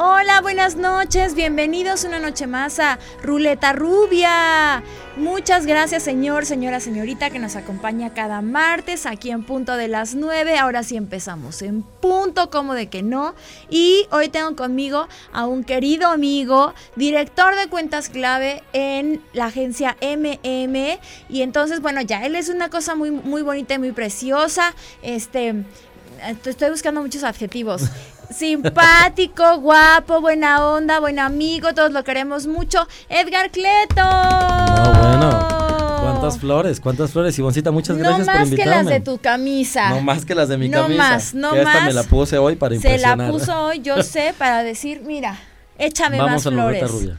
Hola, buenas noches, bienvenidos una noche más a Ruleta Rubia. Muchas gracias señor, señora, señorita que nos acompaña cada martes aquí en punto de las 9. Ahora sí empezamos en punto como de que no. Y hoy tengo conmigo a un querido amigo, director de cuentas clave en la agencia MM. Y entonces, bueno, ya él es una cosa muy, muy bonita y muy preciosa. Este, estoy buscando muchos adjetivos. Simpático, guapo, buena onda, buen amigo, todos lo queremos mucho. Edgar Cleto. No, bueno. ¿Cuántas flores? ¿Cuántas flores? Ivoncita, muchas gracias por invitarme. No más que las de tu camisa. No más que las de mi camisa. No más, no que más. Esta me la puse hoy para impresionar. Se la puso hoy, yo sé, para decir, mira, échame Vamos más a flores. rubia.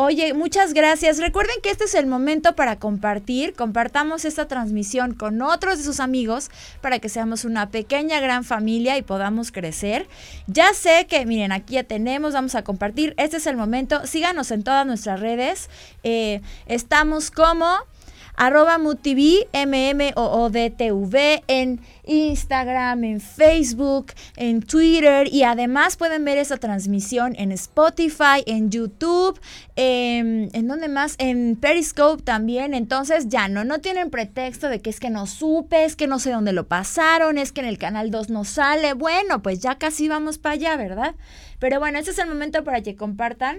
Oye, muchas gracias. Recuerden que este es el momento para compartir. Compartamos esta transmisión con otros de sus amigos para que seamos una pequeña gran familia y podamos crecer. Ya sé que, miren, aquí ya tenemos, vamos a compartir. Este es el momento. Síganos en todas nuestras redes. Eh, estamos como arroba MUTV, MMOODTV, en Instagram, en Facebook, en Twitter y además pueden ver esta transmisión en Spotify, en YouTube, en, ¿en dónde más? En Periscope también. Entonces ya no, no tienen pretexto de que es que no supe, es que no sé dónde lo pasaron, es que en el canal 2 no sale. Bueno, pues ya casi vamos para allá, ¿verdad? Pero bueno, este es el momento para que compartan.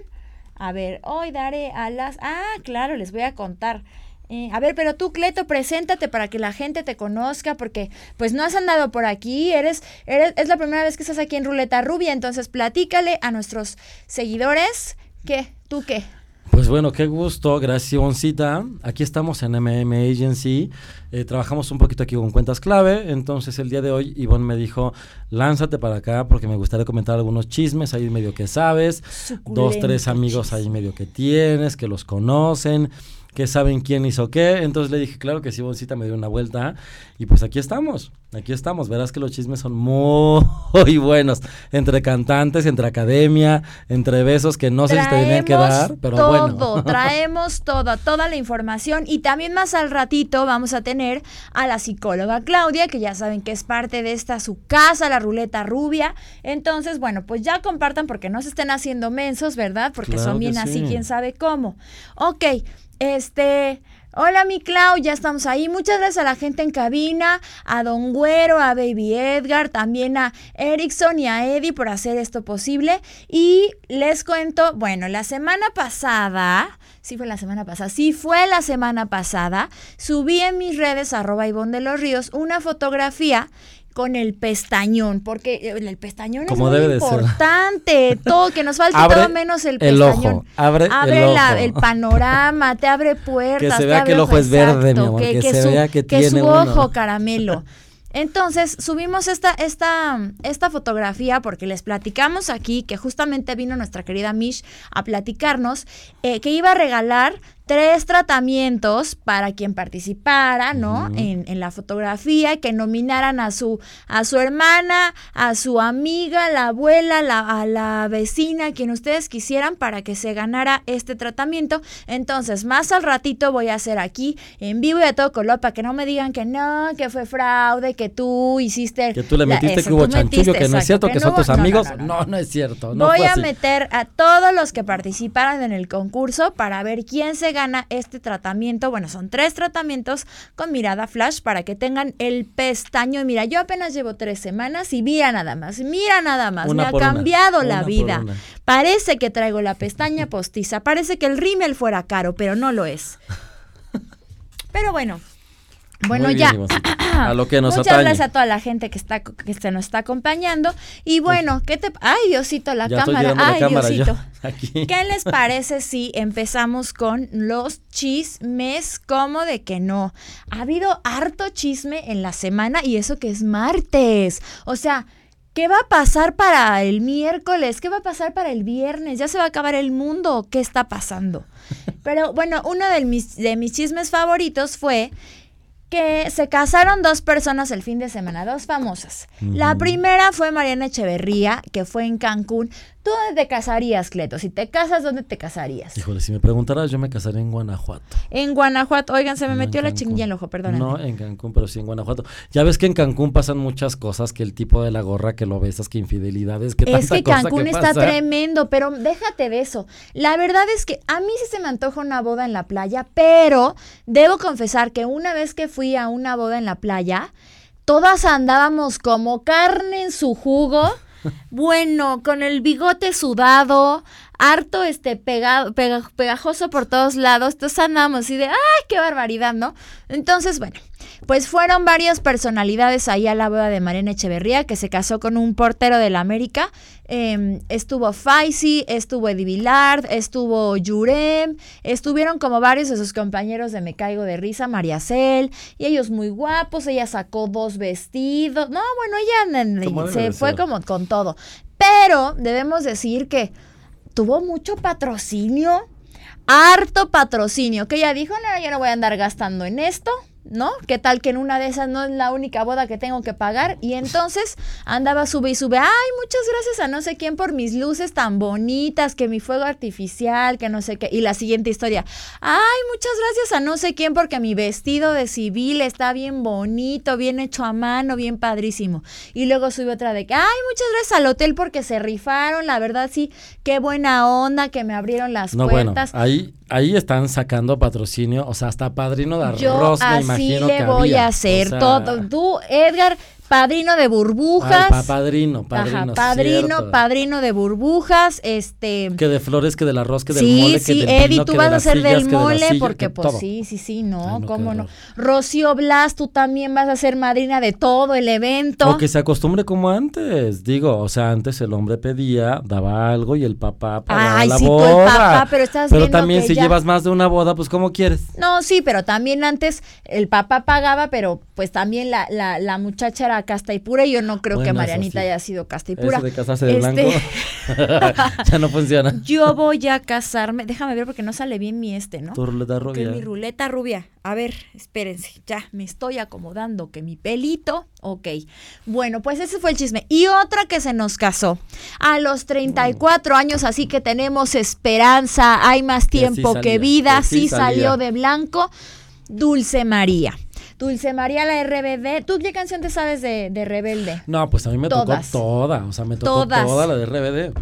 A ver, hoy daré a las... Ah, claro, les voy a contar. Eh, a ver, pero tú, Cleto, preséntate para que la gente te conozca, porque pues no has andado por aquí, eres, eres, es la primera vez que estás aquí en Ruleta Rubia, entonces platícale a nuestros seguidores, ¿qué? ¿Tú qué? Pues bueno, qué gusto, gracias Ivoncita. Aquí estamos en MM Agency, eh, trabajamos un poquito aquí con cuentas clave, entonces el día de hoy Ivonne me dijo, lánzate para acá porque me gustaría comentar algunos chismes ahí medio que sabes, dos, tres amigos chisme. ahí medio que tienes, que los conocen, que saben quién hizo qué, entonces le dije, claro que sí, Ivoncita me dio una vuelta y pues aquí estamos, aquí estamos, verás que los chismes son muy buenos, entre cantantes, entre academia, entre besos que no sé si te tenían que Traemos dar, pero todo, bueno. traemos todo, toda la información y también más al ratito vamos a tener a la psicóloga Claudia, que ya saben que es parte de esta su casa, la ruleta rubia. Entonces, bueno, pues ya compartan porque no se estén haciendo mensos, ¿verdad? Porque Claro son bien así, sí. quién sabe cómo. Ok, este... Hola mi Clau, ya estamos ahí. Muchas gracias a la gente en cabina, a Don Güero, a Baby Edgar, también a Erickson y a Eddie por hacer esto posible. Y les cuento, bueno, la semana pasada, sí fue la semana pasada, sí fue la semana pasada, subí en mis redes arroba Ivonne de los Ríos una fotografía con el pestañón, porque eh, el pestañón Como es muy debe de ser. importante, todo, que nos falte Abre todo menos el el pestañón. ojo, abre el la- ojo. el panorama, te abre puertas. Que se te vea abre que el ojo es verde, mi exacto, amor, que se su, vea que su tiene uno. ojo caramelo. Entonces subimos esta, esta, esta fotografía porque les platicamos aquí que justamente vino nuestra querida Mish a platicarnos eh, que iba a regalar tres tratamientos para quien participara, ¿no? En, en la fotografía, que nominaran a su, a su hermana, a su amiga, la abuela, la, a la vecina, quien ustedes quisieran para que se ganara este tratamiento. Entonces, más al ratito voy a hacer aquí en vivo y a todo color para que no me digan que no, que fue fraude, que tú hiciste. Que tú le la- metiste eso, que hubo chanchullo, metiste, que no es cierto, que, son no tus hubo- amigos. no, No, no, es cierto. Voy a meter a todos los que participaron en el concurso para ver quién se gana este tratamiento. Bueno, son tres tratamientos con mirada flash para que tengan el pestaño. Y mira, yo apenas llevo tres semanas y mira nada más, mira nada más. Una Me ha una, cambiado la una vida. Parece que traigo la pestaña postiza. Parece que el rímel fuera caro, pero no lo es. Pero bueno. Bueno, bien, ya. A lo que nos Muchas atañe. gracias a toda la gente que está que se nos está acompañando. Y bueno, ¿qué te Ay, Diosito, la Ya estoy cámara. tirando la Ay, cámara. Diosito. ¿Qué les parece si empezamos con los chismes? como de que no? Ha habido harto chisme en la semana y eso que es martes. O sea, ¿qué va a pasar para el miércoles? ¿Qué va a pasar para el viernes? ¿Ya se va a acabar el mundo? ¿Qué está pasando? Pero bueno, uno de mis, de mis chismes favoritos fue que se casaron dos personas el fin de semana, dos famosas. La primera fue Mariana Echeverría, que fue en Cancún. ¿Tú ¿Tú dónde te casarías, Cleto? Si te casas, ¿dónde te casarías? Híjole, si me preguntaras, yo me casaría en Guanajuato. En Guanajuato. Oigan, se me No, metió la chinguilla en el ojo, perdóname. No en Cancún, pero sí en Guanajuato. Ya ves que en Cancún pasan muchas cosas, que el tipo de la gorra que lo besas, que infidelidades, que Es tanta que cosa Cancún que está pasa. tremendo, pero déjate de eso. La verdad es que a mí sí se me antoja una boda en la playa, pero debo confesar que una vez que fui a una boda en la playa, todas andábamos como carne en su jugo. Bueno, con el bigote sudado, harto este pega- pegajoso por todos lados. Entonces andábamos así de, ¡ay, qué barbaridad, ¿no? Entonces, bueno, pues fueron varias personalidades ahí a la boda de Mariana Echeverría, que se casó con un portero de la América. Eh, estuvo Faisy, estuvo Eddie Villard, estuvo Yurem, estuvieron como varios de sus compañeros de Me Caigo de Risa, María Cel, y ellos muy guapos, ella sacó dos vestidos. No, bueno, ella se fue como con todo. Pero debemos decir que tuvo mucho patrocinio harto patrocinio, que ella dijo, no, yo no voy a andar gastando en esto, ¿no? ¿Qué tal que en una de esas no es la única boda que tengo que pagar? Y entonces andaba sube y sube, ay, muchas gracias a no sé quién por mis luces tan bonitas, que mi fuego artificial, que no sé qué. Y la siguiente historia, ay, muchas gracias a no sé quién porque mi vestido de civil está bien bonito, bien hecho a mano, bien padrísimo. Y luego sube otra de que, ay, muchas gracias al hotel porque se rifaron, la verdad sí, qué buena onda que me abrieron las No, bueno, puertas. ahí, ahí están sacando patrocinio, o sea, hasta padrino de Yo arroz, me así imagino le que voy había. a hacer O sea, todo. Tú, Edgar, padrino de burbujas. pa- padrino, padrino, Ajá, padrino, cierto. padrino de burbujas, este... Que de flores, que del arroz, que del sí, mole, sí, del Eddie, vino, tú vas a ser sillas, del mole, silla, porque que pues todo. sí, sí, sí, no, Ay, no, qué cómo no. Rocío Blas, tú también vas a ser madrina de todo el evento. O que se acostumbre como antes, digo, o sea, antes el hombre pedía, daba algo y el papá pagaba Ay, la sí, tú boda. el papá, pero estás Pero viendo también que si ya- llevas más de una boda, pues ¿cómo quieres? No, sí, pero también antes el papá pagaba, pero pues también la, la, la muchacha era casta y pura y yo no creo que Bueno, Marianita sí. haya sido casta y pura. Eso de casarse de Este, blanco ya no funciona. Yo voy a casarme, déjame ver porque no sale bien mi este, ¿no? Tu ruleta Que rubia. mi ruleta rubia. A ver, espérense, ya me estoy acomodando que mi pelito, ok. Bueno, pues ese fue el chisme. Y otra que se nos casó a los 34 años, así que tenemos esperanza, hay más Que sí tiempo que vida, que sí sí salió de blanco. Dulce María. Dulce María, la RBD. ¿Tú qué canción te sabes de, de Rebelde? No, pues a mí me Todas. tocó toda, o sea, me tocó Todas. toda la de RBD.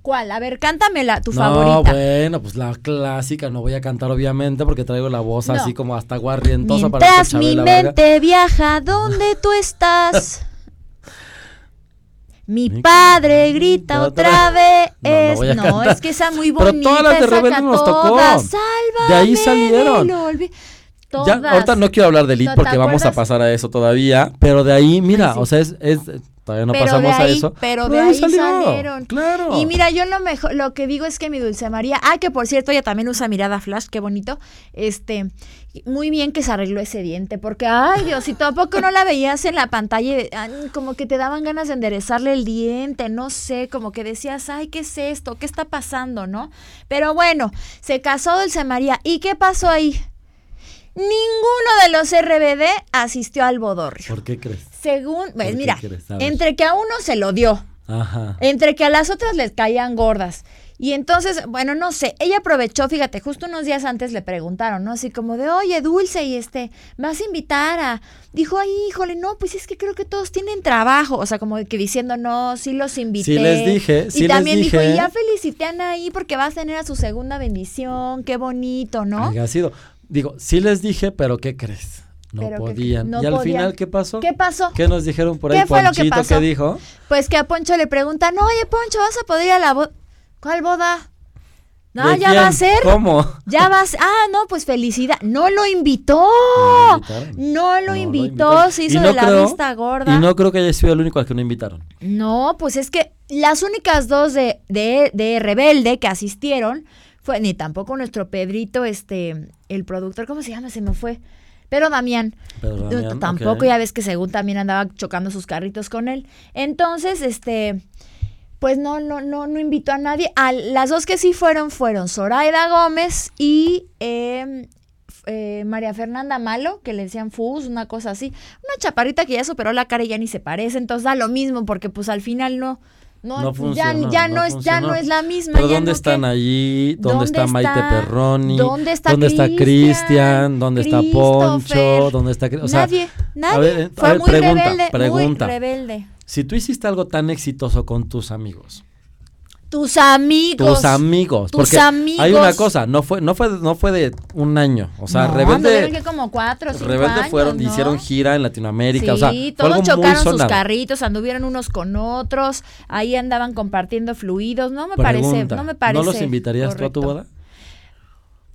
¿Cuál? A ver, cántamela, tu no, favorita. bueno, pues la clásica, no voy a cantar obviamente porque traigo la voz No. así como hasta guarrientosa para Mientras que mi Chabela valga. mente viaja donde tú estás. Mi Mi padre grita otra- otra vez. No, no no, es que esa muy Pero bonita. todas las de Rebelde nos tocó. todas, De ahí salieron. Ya, ahorita no quiero hablar de Elite ¿No te porque vamos a pasar a eso todavía, pero de ahí, mira, Ay, sí. o sea, es, es- todavía no pero pasamos ahí, a eso. Pero de ahí salió, salieron. Claro. Y mira, yo lo mejor, lo que digo es que mi Dulce María, ah, que por cierto, ella también usa mirada flash, qué bonito. Este, muy bien que se arregló ese diente, porque ay Dios, y tampoco no la veías en la pantalla, ah, como que te daban ganas de enderezarle el diente, no sé, como que decías, ay, ¿qué es esto? ¿Qué está pasando? ¿No? Pero bueno, se casó Dulce María. ¿Y qué pasó ahí? Ninguno de los RBD asistió al bodorrio. ¿Por qué crees? Según, pues mira, crees? Entre que a uno se lo dio, Ajá. entre que a las otras les caían gordas. Y entonces, bueno, no sé, ella aprovechó, fíjate, justo unos días antes le preguntaron, ¿no? Así como de, oye, Dulce, y este, ¿vas a invitar a...? Dijo, ay, híjole, no, pues es que creo que todos tienen trabajo. O sea, como que diciendo, no, sí los invité. Sí les dije, sí Y les también dijo, y ya felicité a Anaí porque va a tener a su segunda bendición, qué bonito, ¿no? Haya sido. Digo, sí les dije, pero ¿qué crees? No Pero que- podían. no y al podían. final, ¿qué pasó? ¿Qué pasó? ¿Qué nos dijeron por ahí? ¿Qué fue lo que pasó? ¿qué dijo? Pues que a Poncho le preguntan, oye, Poncho, ¿vas a poder ir a la boda? ¿Cuál boda? No, ¿De ya quién? va a ser. ¿Cómo? Ya vas, ah, no, pues felicidad. No lo invitó. No lo. No invitó, se hizo no de la creo- vista gorda. Y no creo que haya sido el único al que no invitaron. No, pues es que las únicas dos de, de, de Rebelde que asistieron fue, ni tampoco nuestro Pedrito, este, el productor, ¿cómo se llama? Se me fue. Pero Damián, Pero Damián, tampoco, ya ves que según también andaba chocando sus carritos con él. Entonces, este, pues no, no, no, no invitó a nadie. A las dos que sí fueron, fueron Zoraida Gómez y eh, eh, María Fernanda Malo, que le decían Fus, una cosa así. Una chaparrita que ya superó la cara y ya ni se parece, entonces da lo mismo, porque pues al final no, No, No ya, funcionó, ya no no, es, ya no es la misma. ¿Pero ya dónde no están que- allí? ¿Dónde, ¿Dónde está Maite está? Perroni? ¿Dónde está está Cristian? Cristian? ¿Dónde está Poncho? ¿Dónde está o sea, nadie, nadie. ver, eh, a Fue ver, muy pregunta, rebelde, pregunta. muy rebelde. Si tú hiciste algo tan exitoso con tus amigos, Tus amigos. tus amigos, tus porque amigos. hay una cosa, no fue, no fue, no fue de un año, o sea, no, Rebelde, que como cuatro, cinco Rebelde años, fueron, ¿no? hicieron gira en Latinoamérica, Sí, o sea, fue todos chocaron sus carritos, anduvieron unos con otros, ahí andaban compartiendo fluidos, no me parece, no me parece. los invitarías tú a tu correcto. boda?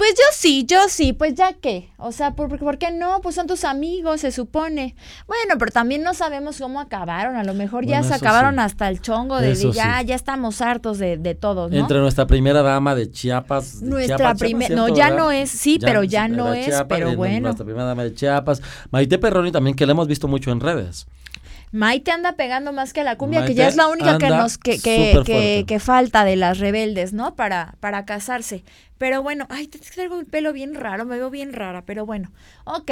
Pues yo sí, yo sí, pues ya qué. O sea, ¿por, por qué no? Pues son tus amigos, se supone. Bueno, pero también no sabemos cómo acabaron. A lo mejor ya se acabaron sí. hasta el chongo de, de ya, sí. ya estamos hartos de, de todos, ¿no? Entre nuestra primera dama de Chiapas. de Nuestra primera, no, ¿cierto, ya verdad? no es, sí, pero ya no es, Chiapas, pero bueno. Nuestra primera dama de Chiapas. Maite Perroni también, que la hemos visto mucho en redes. Maite anda pegando más que la cumbia, que ya es la única que nos que, que, que, que falta de las rebeldes, ¿no? Para, para casarse. Pero bueno, ay, te- traigo el pelo bien raro, me veo bien rara, pero bueno. Ok.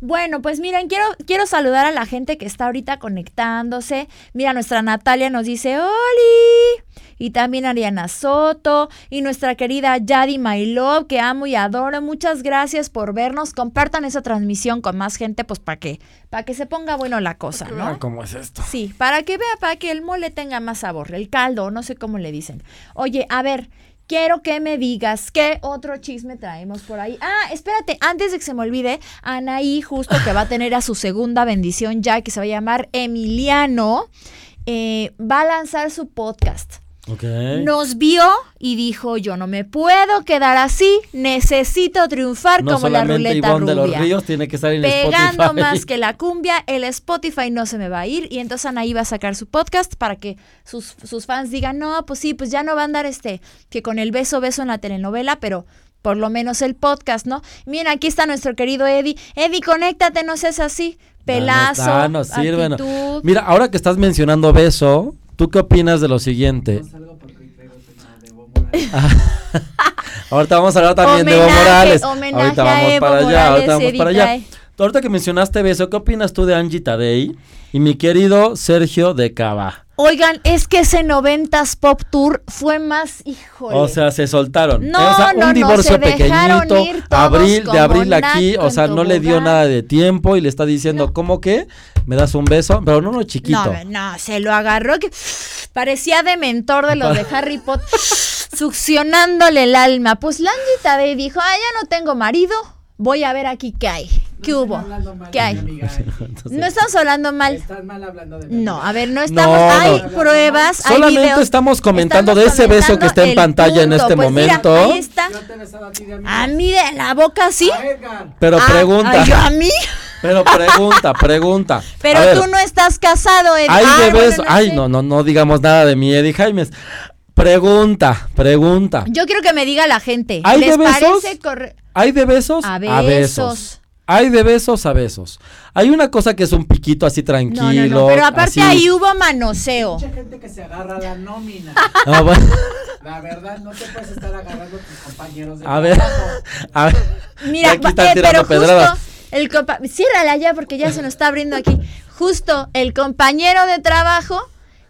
Bueno, pues miren, quiero, quiero saludar a la gente que está ahorita conectándose. Mira, nuestra Natalia nos dice, ¡Oli! Y también Ariana Soto y nuestra querida Yadi My Love, que amo y adoro. Muchas gracias por vernos. Compartan esa transmisión con más gente, pues para que, para que se ponga bueno la cosa, ¿no? Ah, ¿Cómo es esto? Sí, para que vea, para que el mole tenga más sabor, el caldo, no sé cómo le dicen. Oye, a ver, quiero que me digas qué otro chisme traemos por ahí. Ah, espérate, antes de que se me olvide, Anaí, justo que va a tener a su segunda bendición ya, que se va a llamar Emiliano, eh, va a lanzar su podcast. Nos vio y dijo, yo no me puedo quedar así, necesito triunfar no como la ruleta Ivonne de los rubia Ríos tiene que estar en pegando Spotify. más que la cumbia, el Spotify no se me va a ir y entonces Anaí va a sacar su podcast para que sus, sus fans digan, no, pues sí, pues ya no va a andar este, que con el beso beso en la telenovela, pero por lo menos el podcast, ¿no? Miren, aquí está nuestro querido Eddie. Eddie, conéctate, no seas así. Pelazo, sírvenos. actitud. Mira, ahora que estás mencionando beso, ¿tú qué opinas de lo siguiente? Ahorita vamos a hablar también de Evo Homenaje, Morales. homenaje Ahorita a vamos Evo para allá, Morales, ahorita vamos para allá. trae. Ahorita que mencionaste beso, ¿qué opinas tú de Angie Tadei y mi querido Sergio de Cava? Oigan, es que ese 90s Pop Tour fue más, híjole. O sea, se soltaron. No, o sea, no, no, un divorcio se dejaron pequeñito, ir todos abril, de abril aquí, o sea, no le dio nada de tiempo y le está diciendo, ¿cómo que? ¿Me das un beso? Pero no, no, chiquito. No, no, se lo agarró que parecía de mentor de los de Harry Potter, succionándole el alma. Pues Langy Tadei dijo, ah, ya no tengo marido, voy a ver aquí qué hay. ¿Qué hubo? ¿Qué hay? No estamos hablando mal. Estás mal hablando de mí. No, a ver, no estamos. No, hay no. pruebas, hay Solamente videos. estamos comentando Estamos de ese beso que está en pantalla en este Pues mira, momento. ahí está. Yo te a ti de Ah, la boca sí. Pero Ah, pregunta, ay, a mí. pero pregunta, pregunta. Pero ver, tú no estás casado, Ed. Hay Ay, de bueno, beso, ay, sé. no, no, no digamos nada de mi Eddie Jaimes. Pregunta, pregunta. Yo quiero que me diga la gente. ¿Hay ¿Les de besos? parece corre- ¿Hay de besos? A besos. Hay de besos a besos. Hay una cosa que es un piquito así No, tranquilo. no, no. Pero aparte así. ahí hubo manoseo. Mucha gente que se agarra a la nómina. Ah, bueno. La verdad, no te puedes estar agarrando a tus compañeros de A ver, trabajo. a ver. Mira, aquí están eh, tirando pero pedradas. justo el compa ciérrala ya porque ya se nos está abriendo aquí. Justo el compañero de trabajo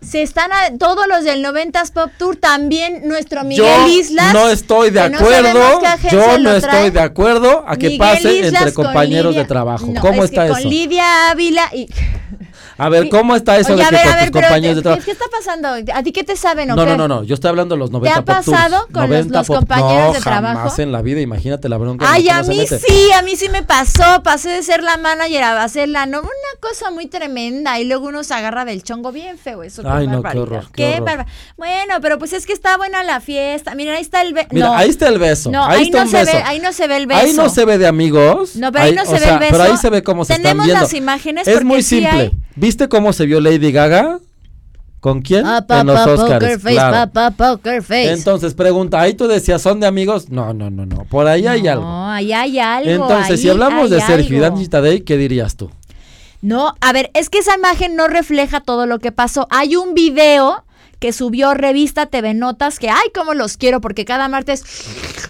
se están a- todos los del 90s Pop Tour también nuestro Miguel yo Islas. no estoy de no acuerdo. yo no estoy de acuerdo a que Miguel pase Islas entre compañeros Lidia- de trabajo. No, ¿Cómo es está que eso? Con Lidia Ávila y A ver, ¿cómo está eso Oye, de que ver, con ver, tus compañeros de ¿qué, trabajo? ¿qué está pasando? ¿A ti qué te saben o No, qué? no, no, no, yo estoy hablando de los 90 ha Pop Tours. pasado con los- 90 los Pop- compañeros no, de trabajo? jamás en la vida, imagínate la bronca. Ay, a mí sí, a mí sí me pasó. Pasé de ser la manager a ser la no. Una cosa muy tremenda. Y luego uno se agarra del chongo bien feo. Eso. Ay, no, qué horror, qué horror. barba- Bueno, pero pues es que está buena la fiesta. Miren, ahí está el beso. Mira, no. ahí está el beso. No, ahí, ahí, está no un se beso. ve, ahí no se ve el beso. Ahí no se ve de amigos. No, pero ahí no se ve el beso. Pero ahí se ve cómo se Tenemos están viendo. las imágenes Es muy simple. ¿Viste cómo se vio Lady Gaga? ¿Con quién? Ah, pa, en los pa, Oscars. poker face, claro. pa, poker face. Entonces pregunta, ahí tú decías, ¿son de amigos? No, no, no, no. Por ahí hay algo. No, ahí hay algo. Entonces, si ahí hablamos hay de Sergio y. Dani Tadei, ¿qué dirías tú? No, a ver, es que esa imagen no refleja todo lo que pasó. Hay un video que subió revista TV Notas, que ay, cómo los quiero, porque cada martes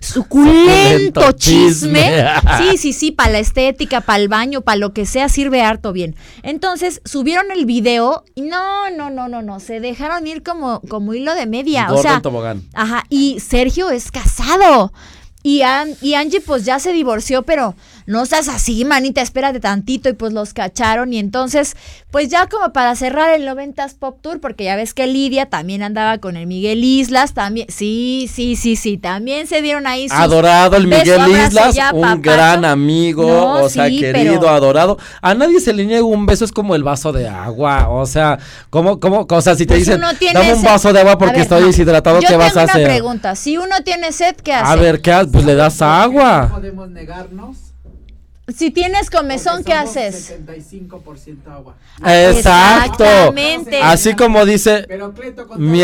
suculento chisme. chisme. Sí, sí, sí, para la estética, para el baño, para lo que sea, sirve harto bien. Entonces, subieron el video y no, no, no, no, no, se dejaron ir como, como hilo de media. Gordo o sea, en tobogán. Ajá, y Sergio es casado. Y, An- y Angie pues ya se divorció, pero no estás así, manita, espérate tantito y pues los cacharon y entonces pues ya como para cerrar el 90s Pop Tour, porque ya ves que Lidia también andaba con el Miguel Islas, también, sí, sí, sí, sí, también se dieron ahí sus Adorado el Miguel Islas, ya, un papazo. gran amigo, No, o sea, sí, querido, pero- adorado. A nadie se le niega un beso, es como el vaso de agua, o sea, ¿cómo, cómo, o sea, si te Pues dicen, dame un vaso de agua porque ver, estoy no. deshidratado, Yo ¿qué vas tengo a una hacer? pregunta, si uno tiene sed, ¿qué hace? A ver, ¿qué haces? Pues le das No agua. podemos negarnos. Si tienes comezón, ¿qué haces? 75% agua. Exacto. Exactamente. Así como dice Pero Cleto con mi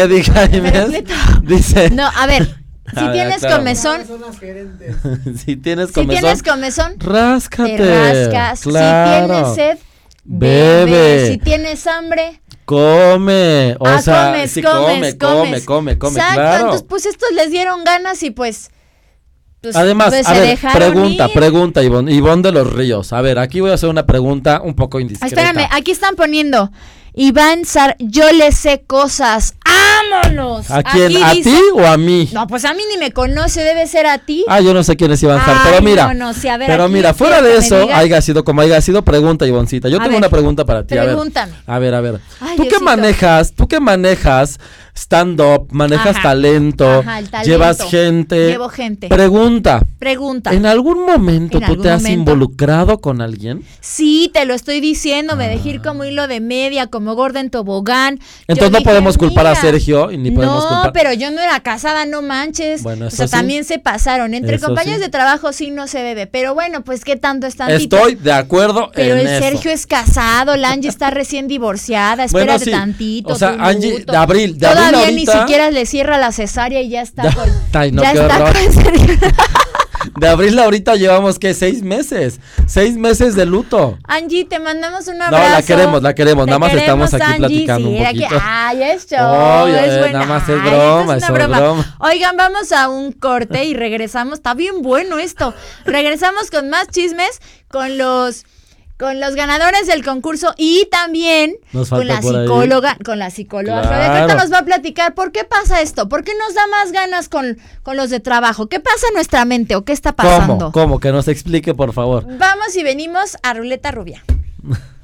dice, No, a ver, si A tienes claro. comezón, si tienes si comezón, tienes comezón, ráscate. te rascas. Claro. Si tienes sed, Bebe. bebe. Si tienes hambre, Come, o ah, sea, comes, comes, come, come, come, come, Exacto, claro. entonces pues estos les dieron ganas y pues... pues, Además, pues, a ver, pregunta, ir. pregunta, Ivonne, Ivonne de los Ríos. A ver, aquí voy a hacer una pregunta un poco indiscreta. Espérame, aquí están poniendo Iván Sar, yo le sé cosas. ¡Vámonos! ¿A quién? Aquí ¿A dice- ti o a mí? No, pues a mí ni me conoce, debe ser a ti. Ah, yo no sé quién es Iván Sar, pero mira. no, no, sí, a ver, pero mira, fuera de eso, haya sido como haya sido, pregunta, Ivoncita. Yo A tengo ver, una pregunta para ti. A ver. pregúntame. A ver, a ver. Ay, ¿Tú qué manejas? ¿Tú qué manejas stand-up? ¿Manejas Ajá. talento? Ajá, el talento. ¿Llevas gente? Llevo gente. Pregunta. Pregunta. ¿En algún momento En tú algún te has involucrado con alguien? Sí, te lo estoy diciendo, me dejé ir como hilo de media, como gorda en tobogán. Yo Entonces no dije, podemos culpar a. Sergio y ni podemos no, culpar. pero yo no era casada, no manches. Bueno, o sea, sí. también se pasaron. Entre Eso compañeros sí. de trabajo sí no se bebe, pero bueno, pues qué tanto es tantito. Estoy de acuerdo Pero en el eso. Sergio es casado, la Angie está recién divorciada, Bueno, espérate sí. tantito. O sea, Angie, de abril- de abril Todavía ni ahorita- siquiera le cierra la cesárea y ya está Ya- con. Ay, no, ya está con. De abril ahorita llevamos que seis meses. Seis meses de luto. Angie, te mandamos un No, abrazo. la queremos, la queremos. Te Nada más estamos aquí platicando un sí, aquí- poquito. ay, es show, es eh, buena. nada más es Ay, broma, es es broma. broma. Oigan, vamos a un corte y regresamos. Está bien bueno esto. Regresamos con más chismes, con los con los ganadores del concurso y también con la psicóloga, con la psicóloga. Que ahorita nos va a platicar por qué pasa esto, por qué nos da más ganas con, con los de trabajo, qué pasa en nuestra mente o qué está pasando. ¿Cómo? ¿Cómo? Que nos explique, por favor. Vamos y venimos a Ruleta Rubia.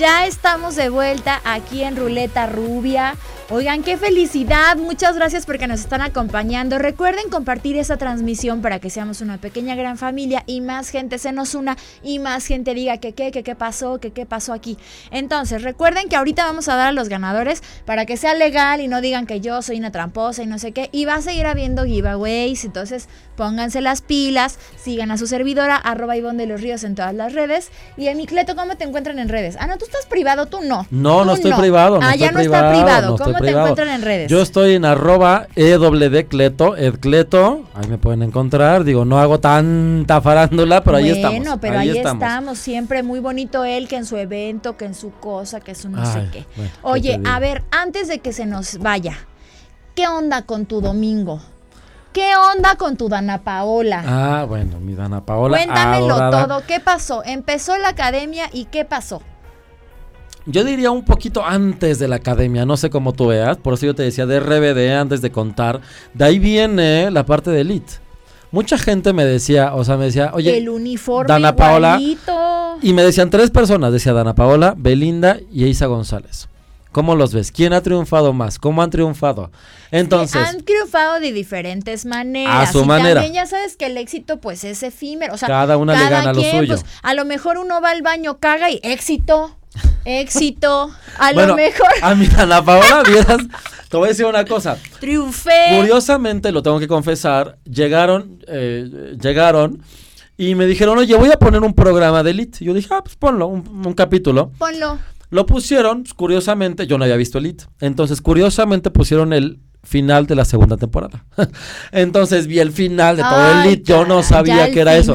Ya estamos de vuelta aquí en Ruleta Rubia. Oigan, qué felicidad. Muchas gracias porque nos están acompañando. Recuerden compartir esta transmisión para que seamos una pequeña gran familia y más gente se nos una y más gente diga que qué, que qué pasó, que qué pasó aquí. Entonces, recuerden que ahorita vamos a dar a los ganadores para que sea legal y no digan que yo soy una tramposa y no sé qué. Y va a seguir habiendo giveaways. Entonces, pónganse las pilas, sigan a su servidora, arroba Ivonne de los Ríos en todas las redes. Y Emicleto, ¿cómo te encuentran en redes? Ah, no, tú estás privado, tú no. No, Tú no estoy privado. No ah, estoy ya no privado, está privado. no ¿Cómo estoy te privado. encuentran en redes? Yo estoy en arroba EWDcleto, Edcleto, ahí me pueden encontrar, digo, no hago tanta farándula, pero ahí estamos. Bueno, pero ahí, estamos. siempre muy bonito él, que en su evento, que en su cosa, que en su no sé qué. bueno, ¿qué Oye, a ver, antes de que se nos vaya, ¿qué onda con tu domingo? ¿Qué onda con tu Dana Paola? Ah, bueno, mi Dana Paola. Cuéntamelo adorada. todo. ¿Qué pasó? Empezó la academia y ¿qué pasó? Yo diría un poquito antes de la academia, no sé cómo tú veas, por eso yo te decía de RBD antes de contar. De ahí viene la parte de Elite. Mucha gente me decía, o sea, me decía, oye, el uniforme Dana Paola- igualito. y me decían tres personas, decía Dana Paola, Belinda y Isa González. ¿Cómo los ves? ¿Quién ha triunfado más? ¿Cómo han triunfado? Entonces, han triunfado de diferentes maneras. A su y manera. También ya sabes que el éxito pues es efímero. O sea, Cada una le gana lo suyo. pues, a lo mejor uno va al baño, caga y éxito, éxito. A bueno, lo mejor a mi Dana Paola, vieras, te voy a decir una cosa. triunfé. Curiosamente, lo tengo que confesar, llegaron, eh, llegaron y me dijeron, oye, voy a poner un programa de Elite. Yo dije, ah, pues ponlo, un, un capítulo. Ponlo. Lo pusieron, curiosamente, yo no había visto Elite. Entonces, curiosamente, pusieron el final de la segunda temporada. Entonces, vi el final de todo Ay, Elite. Yo no sabía el que era eso.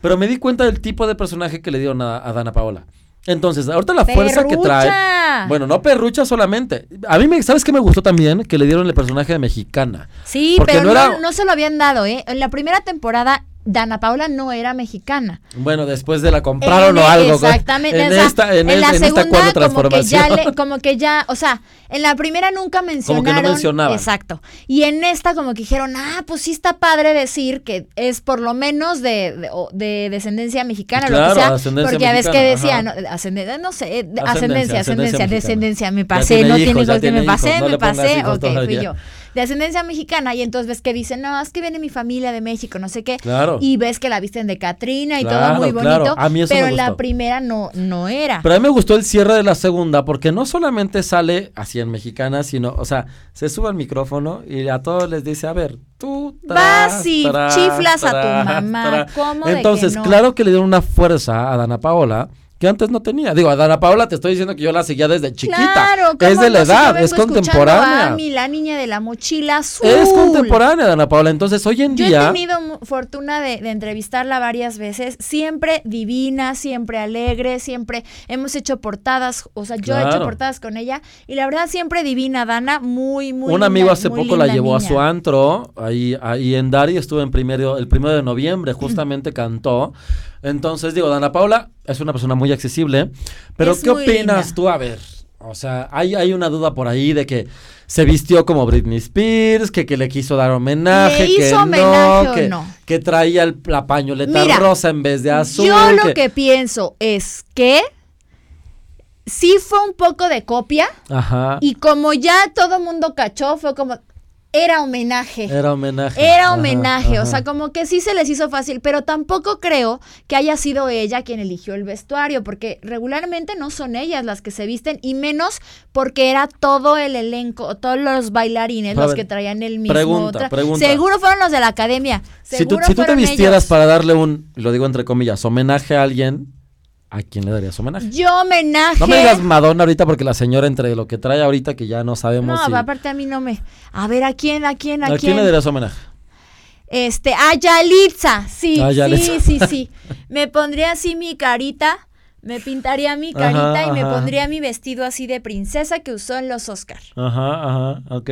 Pero me di cuenta del tipo de personaje que le dieron a, a Dana Paola. Entonces, ahorita la fuerza que trae. Bueno, no perrucha solamente. A mí, me, ¿sabes qué me gustó también? Que le dieron el personaje de mexicana. Sí, porque pero no no, era- no se lo habían dado, ¿eh? En la primera temporada, Dana Paola no era mexicana. Bueno, después de la compraron En- o algo. Exactamente. En o sea, esta, en, el- la en esta segunda, como que ya le- como que ya, o sea, en la primera nunca mencionaron. mencionaban. Exacto. Y en esta como que dijeron, ah, pues sí está padre decir que es por lo menos de, de, o- de descendencia mexicana, lo Claro, que sea. ascendencia porque ya ves que mexicana, decía, ajá. no, ascendencia, no sé, Ascendencia, ascendencia, descendencia, me pasé, no tiene hijos, me pasé, no me pasé, ok, fui yo. De ascendencia mexicana, y entonces ves que dicen, no, es que viene mi familia de México, no sé qué. Claro. Y ves que la visten de Catrina y todo Claro, muy claro. bonito. A mí eso pero me la primera no, no era. Pero a mí me gustó el cierre de la segunda porque no solamente sale así en mexicana, sino, o sea, se sube al micrófono y a todos les dice, a ver, tú Vas y tras, chiflas a tu tras, mamá. tras". ¿Cómo de que Entonces, no? claro que le dieron una fuerza a Dana Paola que antes no tenía. Digo, a Dana Paola te estoy diciendo que yo la seguía desde chiquita. Claro, es de la no, edad, es contemporánea. A mí, la niña de la mochila azul. Es contemporánea, Dana Paola. Entonces, hoy en Yo he día. tenido fortuna de, de entrevistarla varias veces, siempre divina, siempre alegre, siempre hemos hecho portadas, o sea, yo he hecho portadas con ella y la verdad siempre divina, Dana, muy, muy un amigo hace poco la llevó a su antro, ahí, ahí en Dari, estuvo en primero, el primero de noviembre, justamente cantó. Entonces, digo, Dana Paula es una persona muy accesible, pero Es ¿qué opinas linda. tú? A ver, o sea, hay, hay una duda por ahí de que se vistió como Britney Spears, que, que le quiso dar homenaje, ¿Le que hizo no, homenaje que, no? que traía el- la pañoleta Mira, rosa en vez de azul. Yo lo que pienso es que sí fue un poco de copia Ajá, y como ya todo mundo cachó, fue como, era homenaje. era homenaje. Era Ajá, homenaje, o ajá. sea, como que sí se les hizo fácil, pero tampoco creo que haya sido ella quien eligió el vestuario, porque regularmente no son ellas las que se visten, y menos porque era todo el elenco, todos los bailarines los que traían el mismo. pregunta, pregunta. Seguro fueron los de la academia. Si tú, si tú te vistieras ellos. para darle un, lo digo entre comillas, homenaje a alguien, ¿a quién le darías homenaje? Yo homenaje. No me digas Madonna ahorita porque la señora entre lo que trae ahorita que ya no sabemos No, si... aparte a mí no me. A ver, ¿a quién? ¿A quién? ¿A, ¿A quién le darías homenaje? Este, a Yalitza, sí, A Yalitza. sí, sí, sí. Me pondría así mi carita, me pintaría mi Ajá, carita y me pondría mi vestido así de princesa que usó en los Oscar. Ajá, ajá, ok.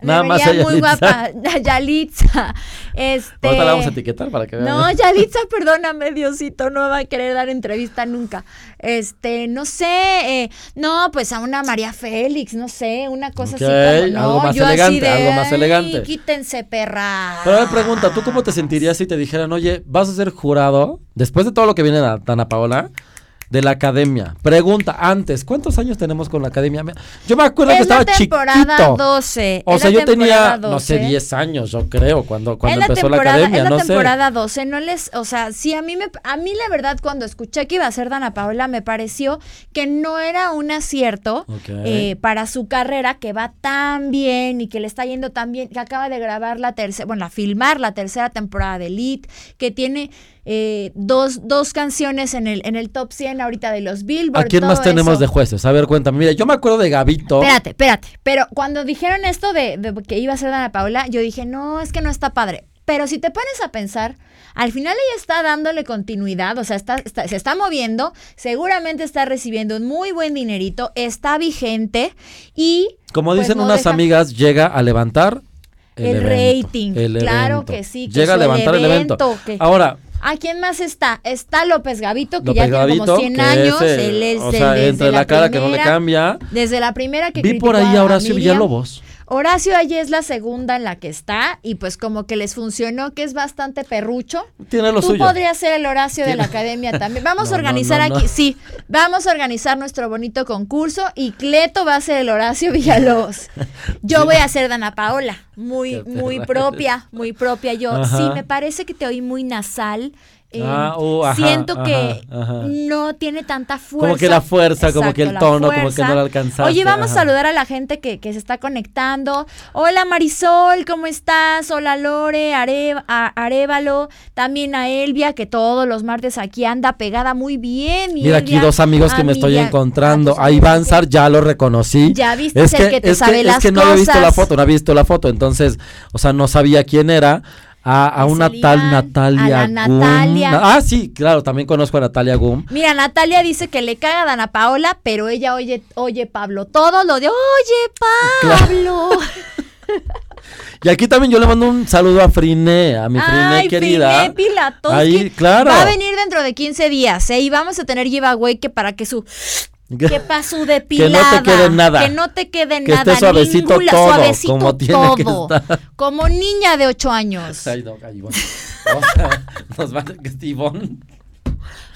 Me Nada más a muy guapa, Yalitza. Este Ahorita la vamos a etiquetar para que vean. No, Yalitza, perdóname, Diosito, no me va a querer dar entrevista nunca. Este, no sé, eh, no, pues a una María Félix, no sé, una cosa así como, no, algo más yo así elegante, de, algo más "Ay, elegante". quítense, perra. Pero a ver, pregunta, ¿tú cómo te sentirías si te dijeran, oye, vas a ser jurado, después de todo lo que viene de Dana Paola, de la academia. Pregunta, antes, ¿cuántos años tenemos con la academia? Yo me acuerdo que Es la estaba temporada chiquito. 12. O sea, la yo tenía, temporada no sé, 12. 10 años, yo creo, cuando, cuando la empezó la temporada, academia, es la no sé. temporada 12, no les, o sea, sí a mí me a mí la verdad cuando escuché que iba a ser Dana Paola me pareció que no era un acierto eh, para su carrera que va tan bien y que le está yendo tan bien, que acaba de grabar la tercera, bueno, a filmar la tercera temporada de Elite, que tiene eh, dos, dos canciones en el, en el top 100 ahorita de los Billboard. ¿A quién más tenemos eso. de jueces? A ver, cuéntame. Mira, yo me acuerdo de Gabito. Espérate, espérate. Pero cuando dijeron esto de, de que iba a ser Dana Paola, yo dije, no, es que no está padre. Pero si te pones a pensar, al final ella está dándole continuidad, o sea, está, está- se está moviendo, seguramente está recibiendo un muy buen dinerito, está vigente y... Como pues, dicen no unas deja- amigas, llega a levantar el, El evento, rating, el claro evento. que sí, que Llega a levantar el evento. evento, que- Ahora, ¿A quién más está? Está López Gavito, que López ya tiene Gavito, como 100 que años. ese, él es o el- sea, desde entre la, cara que no le cambia. Desde la primera que Vi por ahí a Horacio Miriam. Villalobos. Horacio allí es la segunda en la que está y pues como que les funcionó que es bastante perrucho. Tiene lo Tú suyo. podrías ser el Horacio de la academia también. Vamos No, a organizar no, no. aquí, sí, vamos a organizar nuestro bonito concurso y Cleto va a ser el Horacio Villalobos. Yo voy a ser Dana Paola, muy, muy propia, muy propia. Yo, Ajá. sí, me parece que te oí muy nasal. Eh, Ah, ajá, siento que ajá, no tiene tanta fuerza. Como que la fuerza, como que el tono, como que no la alcanzaste. Oye, vamos a saludar a la gente que, que se está conectando. Hola Marisol, ¿cómo estás? Hola Lore, Are, a- Arevalo, también a Elvia, que todos los martes aquí anda pegada muy bien. mi Mira aquí dos amigos que A me estoy ya- encontrando. a Iván que- Sar ya lo reconocí. Ya viste, es el que te sabe es las que no había visto la foto, no había visto la foto. Entonces, o sea, no sabía quién era. A, una tal Natalia a la Gum. Natalia. Ah, sí, claro, también conozco a Natalia Gum. Mira, Natalia dice que le caga a Dana Paola, pero ella oye, oye Pablo, todo lo de oye Pablo. Y aquí también yo le mando un saludo a Frine, a mi Frine Ay, querida. Friné Pilatowski. Ahí, claro. Va a venir dentro de 15 días, ¿eh? Y vamos a tener giveaway que para que su que depilada. Que no te quede nada. Que no te quede Que nada. esté suavecito ninguna- todo, suavecito como tiene que todo. estar. Como niña de 8 años. Ay, no, ay, Ivonne. O sea, nos va a Ivonne.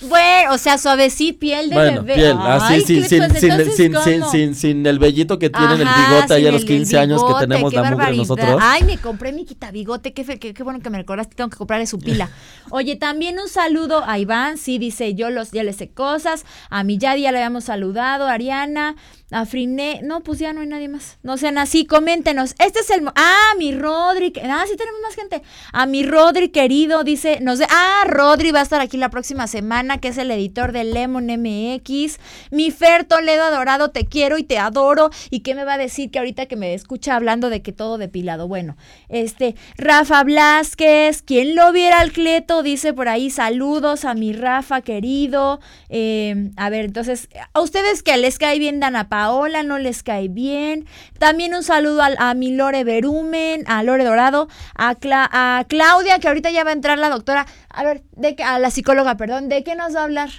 Bueno, o sea, suavecito, piel de Bueno, bebé. piel, así, sin, ¿qué sin, sin, sin, sin, sin, sin el vellito que tiene en el bigote ahí a los el- 15 el años que tenemos la mugre nosotros. Ay, me compré mi quitabigote, qué, qué, qué bueno que me recordaste, tengo que comprarle su pila. Oye, también un saludo a Iván, sí, dice, yo los, ya le sé cosas, a mi Yadi ya le habíamos saludado, a Ariana, a Friné, no, pues ya no hay nadie más, no sean así, coméntenos, este es el, ah, mi Rodri, ah, sí tenemos más gente, a mi Rodri querido, dice, nos de, ah, Rodri va a estar aquí la próxima semana, que es el editor de Lemon MX, mi Fer Toledo adorado, te quiero y te adoro, y qué me va a decir que ahorita que me escucha hablando de que todo depilado, bueno, este, Rafa Blasquez, quien lo viera al Cleto, dice por ahí, saludos a mi Rafa querido, eh, a ver, entonces, ¿a ustedes que les cae bien Dana Paola? ¿No les cae bien? También un saludo al- a, mi Lore Berumen, a Lore Dorado, a, Cla- a Claudia, que ahorita ya va a entrar la doctora, a ver, de, qué- a la psicóloga, perdón, ¿de qué nos va a hablar?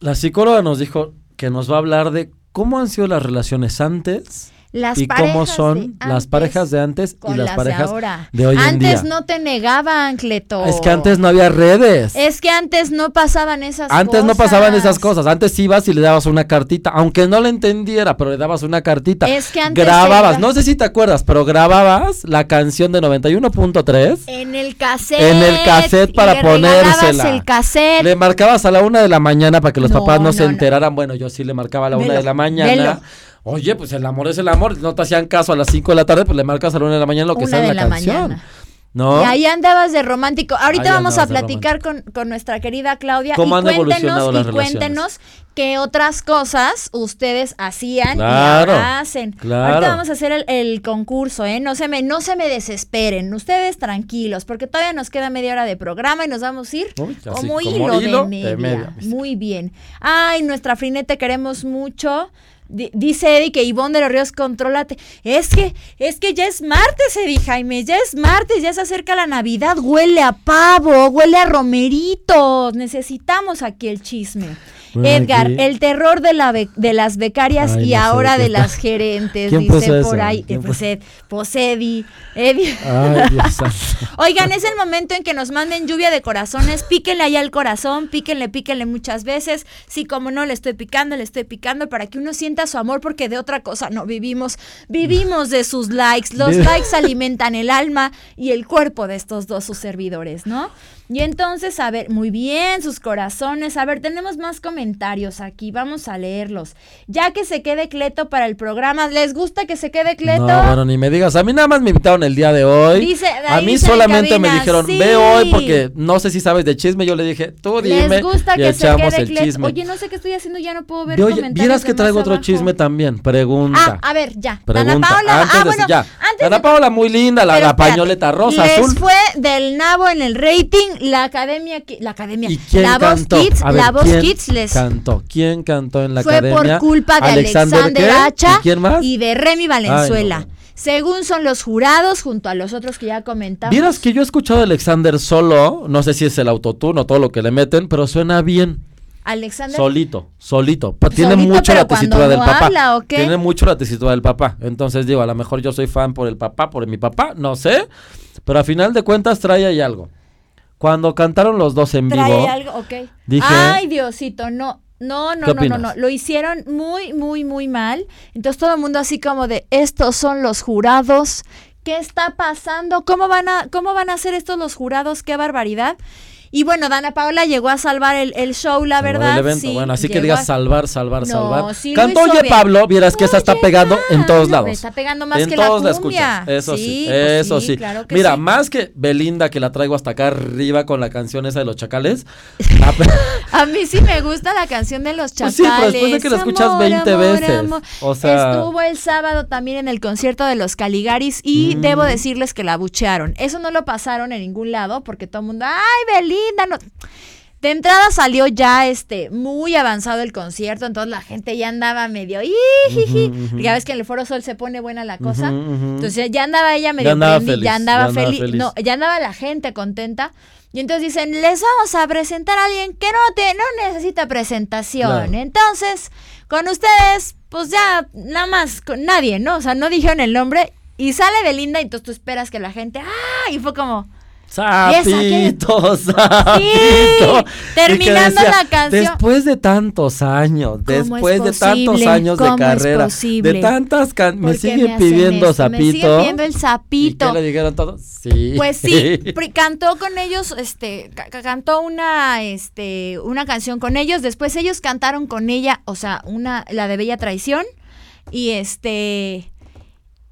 La psicóloga nos dijo que nos va a hablar de cómo han sido las relaciones antes Las y cómo son las antes parejas de antes y las las parejas de ahora. de hoy en antes día. no te negaban, Cleto. Es que antes no había redes. Es que antes no pasaban esas Antes cosas. no pasaban esas cosas. Antes ibas y le dabas una cartita, aunque no le entendiera, pero le dabas una cartita. Es que antes grababas, era- no sé si te acuerdas, pero grababas la canción de 91.3. En el cassette. En el cassette para le ponérsela. el cassette. Le marcabas a la una de la mañana para que los No, papás no, no, se no. enteraran. Bueno, yo sí le marcaba a la una de la mañana. velo. Oye, pues el amor es el amor. No te hacían caso a las 5 de la tarde, pues le marcas a la una de la mañana lo que Una en la, la canción. mañana. ¿No? Y ahí andabas de romántico. Ahorita Ahí vamos a platicar con, con nuestra querida Claudia. ¿Cómo y han cuéntenos, las y cuéntenos qué otras cosas ustedes hacían Claro, y ahora hacen. claro. Ahorita vamos a hacer el, el concurso, ¿eh? No se, me, no se me desesperen. Ustedes tranquilos, porque todavía nos queda media hora de programa y nos vamos a ir Uy, como, como hilo, de de media. media. Muy bien. Ay, nuestra Frinete queremos mucho. Di- Dice Eddie que Ivonne de los Ríos, contrólate. Es que, es que ya es martes, Eddie Jaime, ya es martes, ya se acerca la Navidad, huele a pavo, huele a romeritos. Necesitamos aquí el chisme. Edgar, aquí- el terror de, la de las becarias Ay, y no ahora de las gerentes, ¿Quién dice por ahí. ¿Quién Pues, puso? Ed- pues Eddie, Eddie. Ay, Dios santo. Oigan, es el momento en que nos manden lluvia de corazones. Píquenle allá al corazón, píquenle, píquenle muchas veces. Sí, como no, le estoy picando, le estoy picando para que uno sienta su amor, porque de otra cosa no vivimos. Vivimos de sus likes. Los likes alimentan el alma y el cuerpo de estos dos, sus servidores, ¿no? Y entonces, a ver, muy bien, sus corazones. A ver, tenemos más comentarios aquí, vamos a leerlos. Ya que se quede Cleto para el programa, ¿les gusta que se quede Cleto? No, bueno, ni me digas. A mí nada más me invitaron el día de hoy. Dice- a mí dice en solamente me cabina, dijeron, sí. ve hoy porque no sé si sabes de chisme. Yo le dije, tú dime Les gusta y que se quede el Cleto. chisme. Oye, no sé qué estoy haciendo, ya no puedo ver comentarios vieras de que traigo otro abajo. chisme también. Pregunta. Ah, a ver, ya. Pregunta. Dana Paola, antes ah, de- bueno, ya. antes Dana de- Paola muy linda, la, la pañoleta rosa, les azul. fue del nabo en el rating, la academia, la academia, ¿Y quién la voz cantó? Kids, ver, la voz ¿quién Kids les cantó? ¿Quién cantó en la fue academia? por culpa de Alexander, ¿qué? Hacha ¿Y y de Remy Valenzuela. Ay, no. Según son los jurados, junto a los otros que ya comentamos. Vieras que yo he escuchado a Alexander solo, no sé si es el autotune o todo lo que le meten, pero suena bien. Alexander Solito, solito. Tiene Solito, mucho la tesitura del papá. habla, ¿o qué? Tiene mucho la tesitura del papá. Entonces digo, a lo mejor yo soy fan por el papá, por mi papá, no sé. Pero a final de cuentas trae ahí algo. Cuando cantaron los dos en trae vivo, algo, ok. dije- Ay, Diosito, no. No, no, ¿Qué no, no, no, lo hicieron muy, muy, muy mal. Entonces todo el mundo así como de, estos son los jurados, ¿qué está pasando? ¿Cómo van a, cómo van a ser estos los jurados? ¡Qué barbaridad! Y bueno, Dana Paola llegó a salvar el, el show, la salvar el verdad. evento. sí, bueno, así que digas a- salvar, salvar, No, salvar. sí Cantó Oye bien. Pablo, vieras que esa está pegando en todos lados. Está pegando más en que todos la cumbia. Eso sí, pues eso sí. claro que Mira, más que Belinda que la traigo hasta acá arriba con la canción esa de los chacales. ah, A mí sí me gusta la canción de los Pues chacales. sí, pero después de que la escuchas 20 veces, o sea- Estuvo el sábado también en el concierto de los Caligaris y Mm. debo decirles que la buchearon. Eso no lo pasaron en ningún lado porque todo el mundo, ¡ay, Belinda! De entrada salió ya este muy avanzado el concierto, entonces la gente ya andaba medio. Ya ves que en el Foro Sol se pone buena la cosa. Entonces ya andaba ella medio andaba prendi- feliz, ya andaba, ya andaba feliz. feliz. No, ya andaba la gente contenta. Y entonces dicen, les vamos a presentar a alguien que no, te, no necesita presentación. Claro. Entonces, con ustedes, pues ya nada más, con nadie, ¿no? O sea, no dijeron el nombre. Y sale Belinda y entonces tú esperas que la gente, ¡ah! Y fue como, Sapito, sapito. Sí, Y terminando la canción. Después de tantos años, ¿Cómo es después de tantos años de ¿Cómo es carrera, de tantas can me ¿por qué siguen pidiendo esto? Me sapito. siguen pidiendo el ¿Y sapito. qué le dijeron todos? Sí. Pues sí, cantó con ellos, este, ca- ca- cantó una, este, una canción con ellos. Después ellos cantaron con ella, o sea, una, la de Bella Traición. Y este,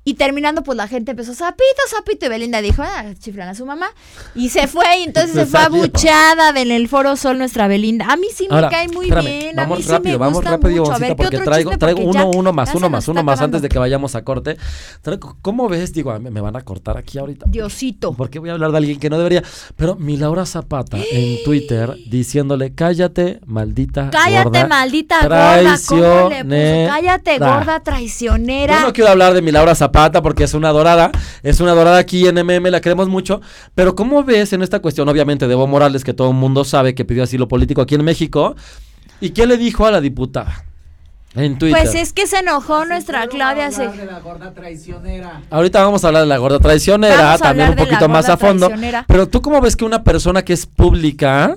y terminando, pues la gente empezó, sapito, sapito. Y Belinda dijo, ah, chiflan a su mamá. Y se fue, y entonces se Se fue abuchada en el Foro Sol nuestra Belinda. A mí sí me Ahora, cae muy espérame, bien. Vamos a mí sí rápido, me vamos gusta rápido, mucho. A ver, Ivoncita, ¿qué porque otro traigo, traigo Porque uno, ya- uno más, ya se uno nos más, está uno más acabando. antes de que vayamos a corte. Traigo- ¿Cómo ves? Digo, me, me van a cortar aquí ahorita. Diosito. ¿Por qué voy a hablar de alguien que no debería? Pero mi Laura Zapata en Twitter diciéndole, cállate, maldita Cállate, gorda maldita gorda. ¿Cómo le puso? Cállate, traicionera". gorda traicionera. Yo no quiero hablar de mi Laura Zapata porque es una dorada, es una dorada aquí en MM, la queremos mucho, pero ¿cómo ves en esta cuestión, obviamente, de Evo Morales, que todo el mundo sabe que pidió asilo político aquí en México? ¿Y qué le dijo a la diputada? En Twitter. Pues es que se enojó nuestra Así Claudia. fueron a hablar Se... de la gorda traicionera. Ahorita vamos a hablar de la gorda traicionera, Vamos también un poquito más a fondo. Pero tú cómo ves que una persona que es pública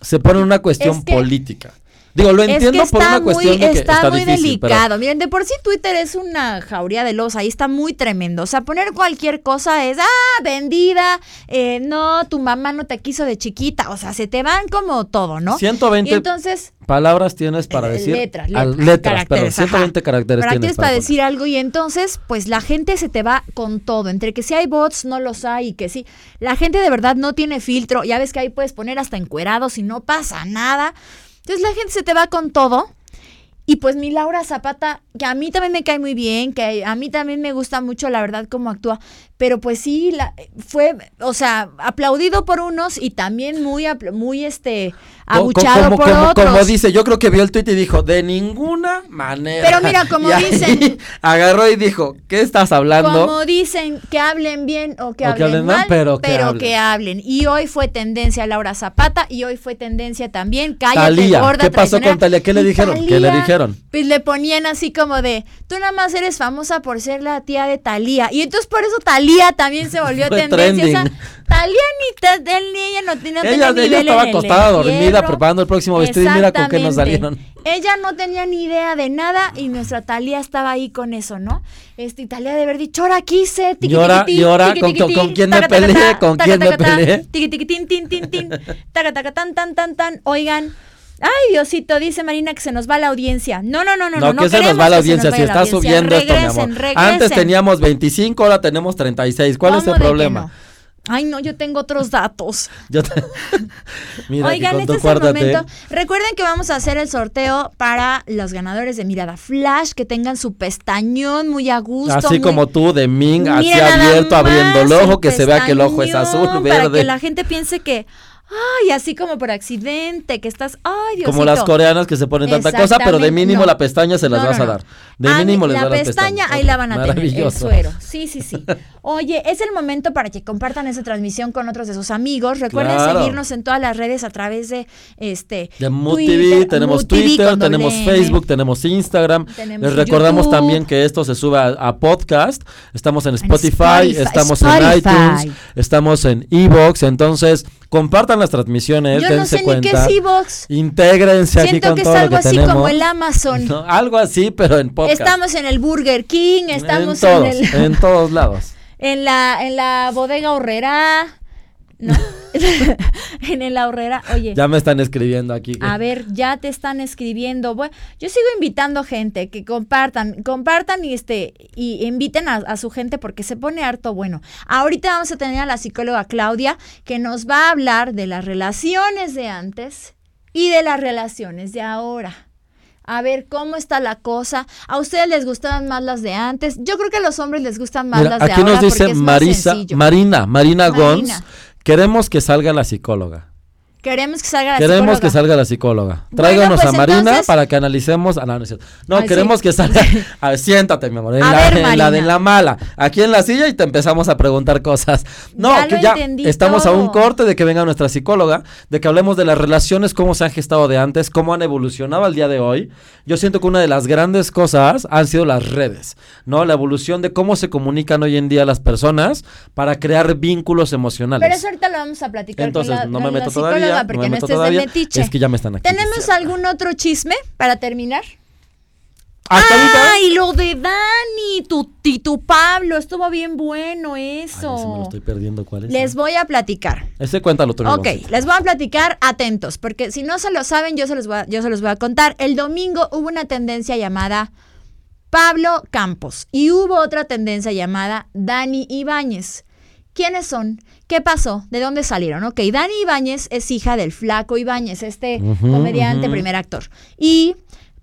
se pone en una cuestión Es que- política? Digo, lo Es entiendo que por una cuestión muy, que está está, muy difícil, pero- delicado. Miren, de por sí Twitter es una jauría de los, ahí está muy tremendo. O sea, poner cualquier cosa es, ah, vendida, eh, no, tu mamá no te quiso de chiquita. O sea, se te van como todo, ¿no? 120 Y entonces, palabras tienes para Eh, decir. letras, letras, letras, caracteres, perdón, ajá. 120 caracteres para tienes tienes para poner. decir algo y entonces, pues la gente se te va con todo. Entre que si hay bots, no los hay y que sí. La gente de verdad no tiene filtro. Ya ves que ahí puedes poner hasta encuerados y no pasa nada. Entonces la gente se te va con todo. Y pues mi Laura Zapata, que a mí también me cae muy bien, que a mí también me gusta mucho la verdad cómo actúa, pero pues sí, la, fue, o sea, aplaudido por unos y también muy, muy este, abuchado como, por como- otros. como dice, yo creo que vio el tweet y dijo, de ninguna manera. Pero mira, como Y dicen- agarró y dijo, ¿qué estás hablando? Como dicen, que hablen bien o que O que hablen hablen mal, pero que hablen. que hablen. Y hoy fue tendencia Laura Zapata y hoy fue tendencia también Cállate, Talía, gorda ¿qué pasó con Talía? ¿Qué le dijeron? ¿Qué le dijeron? Pues le ponían así como de, tú nada más eres famosa por ser la tía de Talía. Y entonces por eso Talía también se volvió Fue tendencia. O sea. Talía ni, él ni ella no, tenía Ella, nivel ella estaba acostada, dormida, preparando el próximo vestido y mira con qué nos salieron. Ella no tenía ni idea de nada y nuestra Talía estaba ahí con eso, ¿no? Este, Talía de haber dicho, ahora quise, tiqui, Y ahora- tiqui, y ahora, tiqui, ¿con- con- quién me peleé? ¿Con quién me peleé? Tiqui, tin, tin, tin, tin, taca, taca, tan, tan, tan, tan. Oigan, ay, Diosito, dice Marina que se nos va la audiencia. No, no, no, no, No, no. que se nos va la audiencia, si está subiendo esto, mi amor. Antes teníamos 25, ahora tenemos 36. ¿Cuál es ¿Cómo el problema? Ay, no, yo tengo otros datos. Yo te- Mira, Oigan, este es el momento. Recuerden que vamos a hacer el sorteo para los ganadores de Mirada Flash, que tengan su pestañón muy a gusto. Así muy- como tú, de Ming, así abierto, abriendo el ojo, que se vea que el ojo es azul, Para verde. que la gente piense que, ay, así como por accidente, que estás, ay, Diosito. Como las coreanas que se ponen tanta cosa, pero de mínimo no. la pestaña se las No, vas a dar. De Ah, mínimo les la pestaña, ahí la van a tener, el suero. Sí, sí, sí. Oye, es el momento para que compartan esa transmisión con otros de sus amigos. Recuerden Claro. seguirnos en todas las redes a través de este De Mood Twitter, TV, tenemos Twitter, tenemos doble. Facebook, tenemos Instagram. Tenemos Les recordamos YouTube. también que esto se sube a, a podcast. Estamos en En Spotify, Spotify, estamos en iTunes, estamos en Evox. Entonces, compartan las transmisiones, Yo no dense sé ni cuenta. qué es Evox. Intégrense aquí Siento con que es todo lo algo que así tenemos. como el Amazon. No, algo así, pero en podcast. Estamos en el Burger King, estamos en en, todos, el, en todos lados. en la en la bodega horrera. ¿No? en el horrera. Oye. Ya me están escribiendo aquí. A ver, ya te están escribiendo. Bueno, yo sigo invitando gente que compartan, compartan y este y inviten a, a su gente porque se pone harto bueno. Ahorita vamos a tener a la psicóloga Claudia que nos va a hablar de las relaciones de antes y de las relaciones de ahora. A ver cómo está la cosa. ¿A ustedes les gustaban más las de antes? Yo creo que a los hombres les gustan más Mira, las de aquí ahora nos dice Marisa, sencillo. Marina, Marina Gons. Queremos que salga la psicóloga. Queremos que salga la Queremos psicóloga. que salga la psicóloga. Bueno, Tráiganos pues a Marina entonces- para que analicemos. Ah, no, no. No, Ay, sí. queremos que salga. A ver, siéntate, mi amor. En, A la, ver, en la de la mala. Aquí en la silla y te empezamos a preguntar cosas. No, Ya que ya estamos a un corte de que venga nuestra psicóloga, de que hablemos de las relaciones, cómo se han gestado de antes, cómo han evolucionado al día de hoy. Yo siento que una de las grandes cosas han sido las redes, ¿no? La evolución de cómo se comunican hoy en día las personas para crear vínculos emocionales. Pero eso ahorita lo vamos a platicar Entonces, con la, no me meto psicóloga todavía, no porque me no, estés todavía. de metiche. Es que ya me están aquí ¿Tenemos algún otro chisme para terminar? Hasta ahorita. ¡Ay, lo de Dani! Tu, y tu Pablo, estuvo bien bueno Ay, eso. ese me lo estoy perdiendo. ¿Cuál es? Les voy a platicar. Ese cuéntalo tú. Ok, les voy a platicar atentos, porque si no se lo saben, yo se los voy a, yo se los voy a contar. El domingo hubo una tendencia llamada Pablo Campos y hubo otra tendencia llamada Dani Ibáñez. ¿Quiénes son? ¿Qué pasó? ¿De dónde salieron? Ok, Dani Ibáñez es hija del flaco Ibáñez, este comediante, primer actor. Y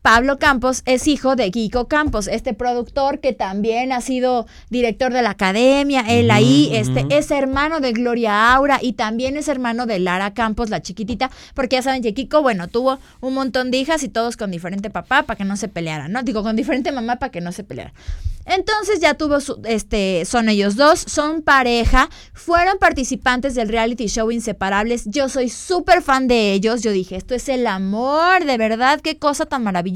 Pablo Campos es hijo de Kiko Campos, este productor que también ha sido director de la academia, él ahí, este es hermano de Gloria Aura y también es hermano de Lara Campos, la chiquitita, porque ya saben que Kiko, bueno, tuvo un montón de hijas y todos con diferente papá para que no se pelearan, ¿no? Digo, con diferente mamá para que no se pelearan. Entonces ya tuvo su, este, son ellos dos, son pareja, fueron participantes del reality show Inseparables. Yo soy súper fan de ellos. Yo dije, esto es el amor, de verdad, qué cosa tan maravillosa.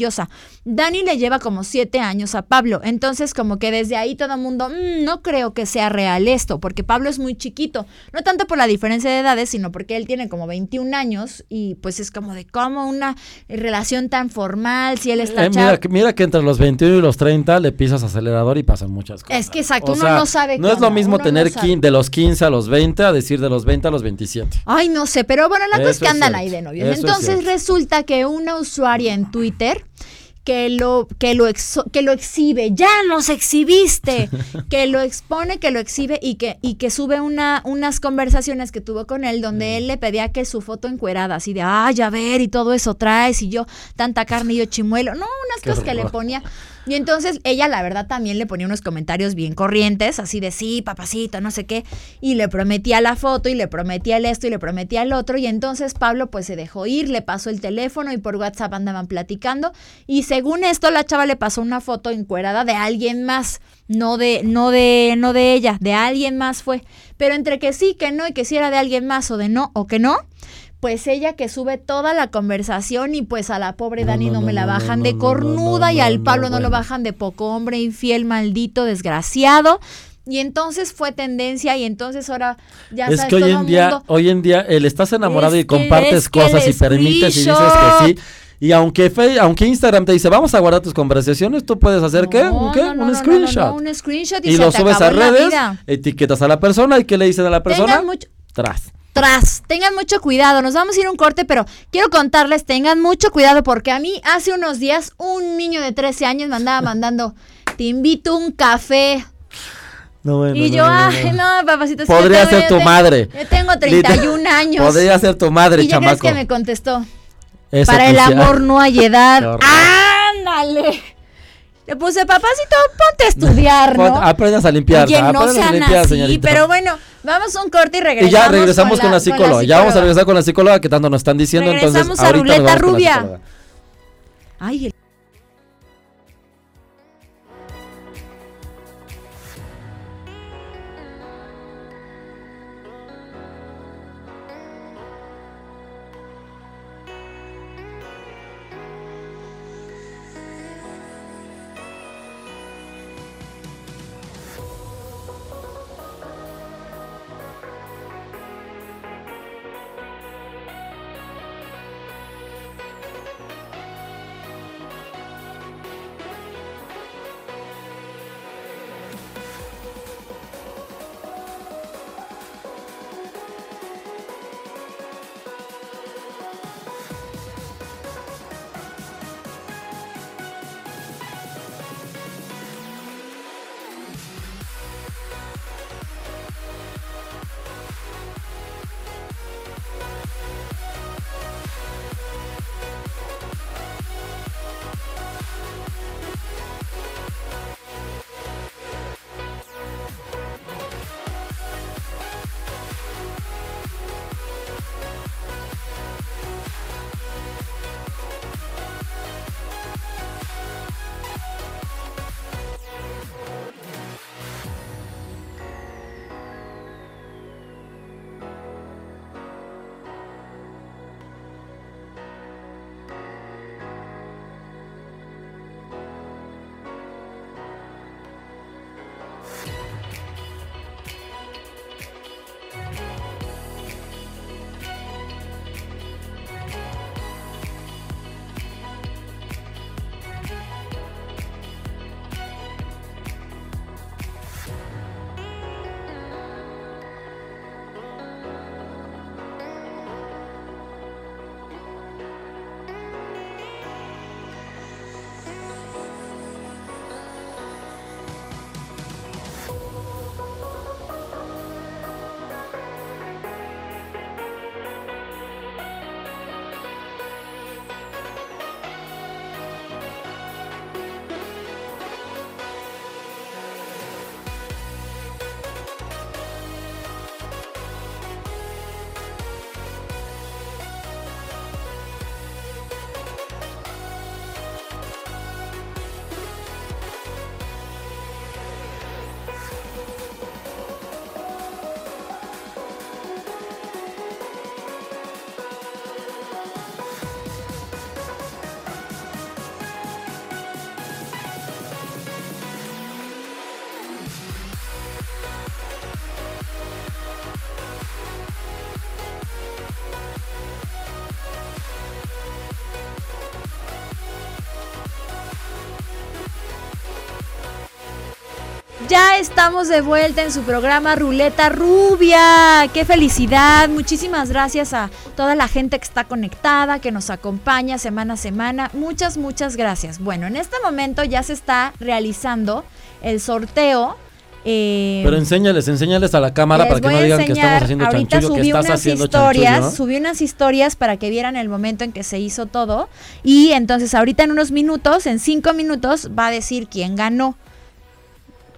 Dani le lleva como siete años a Pablo, entonces como que desde ahí todo el mundo, "Mm, no creo que sea real esto, porque Pablo es muy chiquito, no tanto por la diferencia de edades, sino porque él tiene como 21 años y pues es como de cómo una relación tan formal, si él está Eh, mira, que- mira que entre los 21 y los 30 le pisas acelerador y pasan muchas cosas. Es que exacto, O uno sea, no sabe No es lo mismo no tener de los 15 a los 20 a decir de los 20 a los 27. Ay, no sé, pero bueno, la cosa es que andan ahí de novios. Entonces resulta que una usuaria en Twitter que lo que lo exo- que lo exhibe, ya nos exhibiste, que lo expone, que lo exhibe y que y que sube una unas conversaciones que tuvo con él Mm. donde él le pedía que su foto encuerada, así de, "Ay, a ver, y todo eso traes y yo tanta carne y yo chimuelo." No, unas Qué cosas que le ponía Y entonces ella, la verdad, también le ponía unos comentarios bien corrientes, así de sí, papacito, no sé qué. Y le prometía la foto y le prometía el esto y le prometía el otro. Y entonces Pablo pues se dejó ir, le pasó el teléfono y por WhatsApp andaban platicando. Y según esto, la chava le pasó una foto encuerada de alguien más. No de, no de, no de ella, de alguien más fue. Pero entre que sí, que no, y que si era de alguien más o de no, o que no, pues ella que sube toda la conversación y pues a la pobre Dani no, no, me la bajan no, de cornuda y al Pablo no, lo bajan de poco hombre, infiel, maldito, desgraciado. Y entonces fue tendencia y entonces ahora ya es sabes que hoy en día, mundo- hoy en día, el estás enamorado Es y compartes cosas y permites y dices que sí. Y aunque aunque Instagram te dice, vamos a guardar tus conversaciones, tú puedes hacer qué? ¿Un qué? no, no, Un no, no, screenshot. un screenshot y, y se lo te subes a redes, etiquetas a la persona y ¿qué le dicen a la persona? Tras. Tras, tengan mucho cuidado, nos vamos a ir a un corte, pero quiero contarles, tengan mucho cuidado porque a mí hace unos días un niño de 13 años me andaba mandando, te invito un café. No, bueno, y no, yo, no, no. ay, no, papacito. Podría ser yo tu tengo- madre. Yo tengo 31 años. Podría ser tu madre, ¿Y chamaco. que me contestó? Para el sea- amor no hay edad. ¡Ándale! Le puse, papacito, ponte a estudiar, ¿no? Aprendas a limpiar. Oye, no aprendas a sean limpiar, así, señorita. pero bueno, vamos a un corte y Y regresamos. ya regresamos con la, psicóloga. Ya vamos a regresar con la psicóloga que tanto nos están diciendo. Regresamos entonces, a ahorita nos Ruleta vamos con la Rubia. Ay, el- Ya estamos de vuelta en su programa Ruleta Rubia. ¡Qué felicidad! Muchísimas gracias a toda la gente que está conectada, que nos acompaña semana a semana. Muchas, muchas gracias. Bueno, en este momento ya se está realizando el sorteo Eh, Pero enséñales, enséñales a la cámara para que no digan que estamos haciendo ahorita chanchullo, que subí estás unas haciendo historias, chanchullo. subí unas historias para que vieran el momento en que se hizo todo y entonces ahorita en unos minutos, en cinco minutos va a decir quién ganó.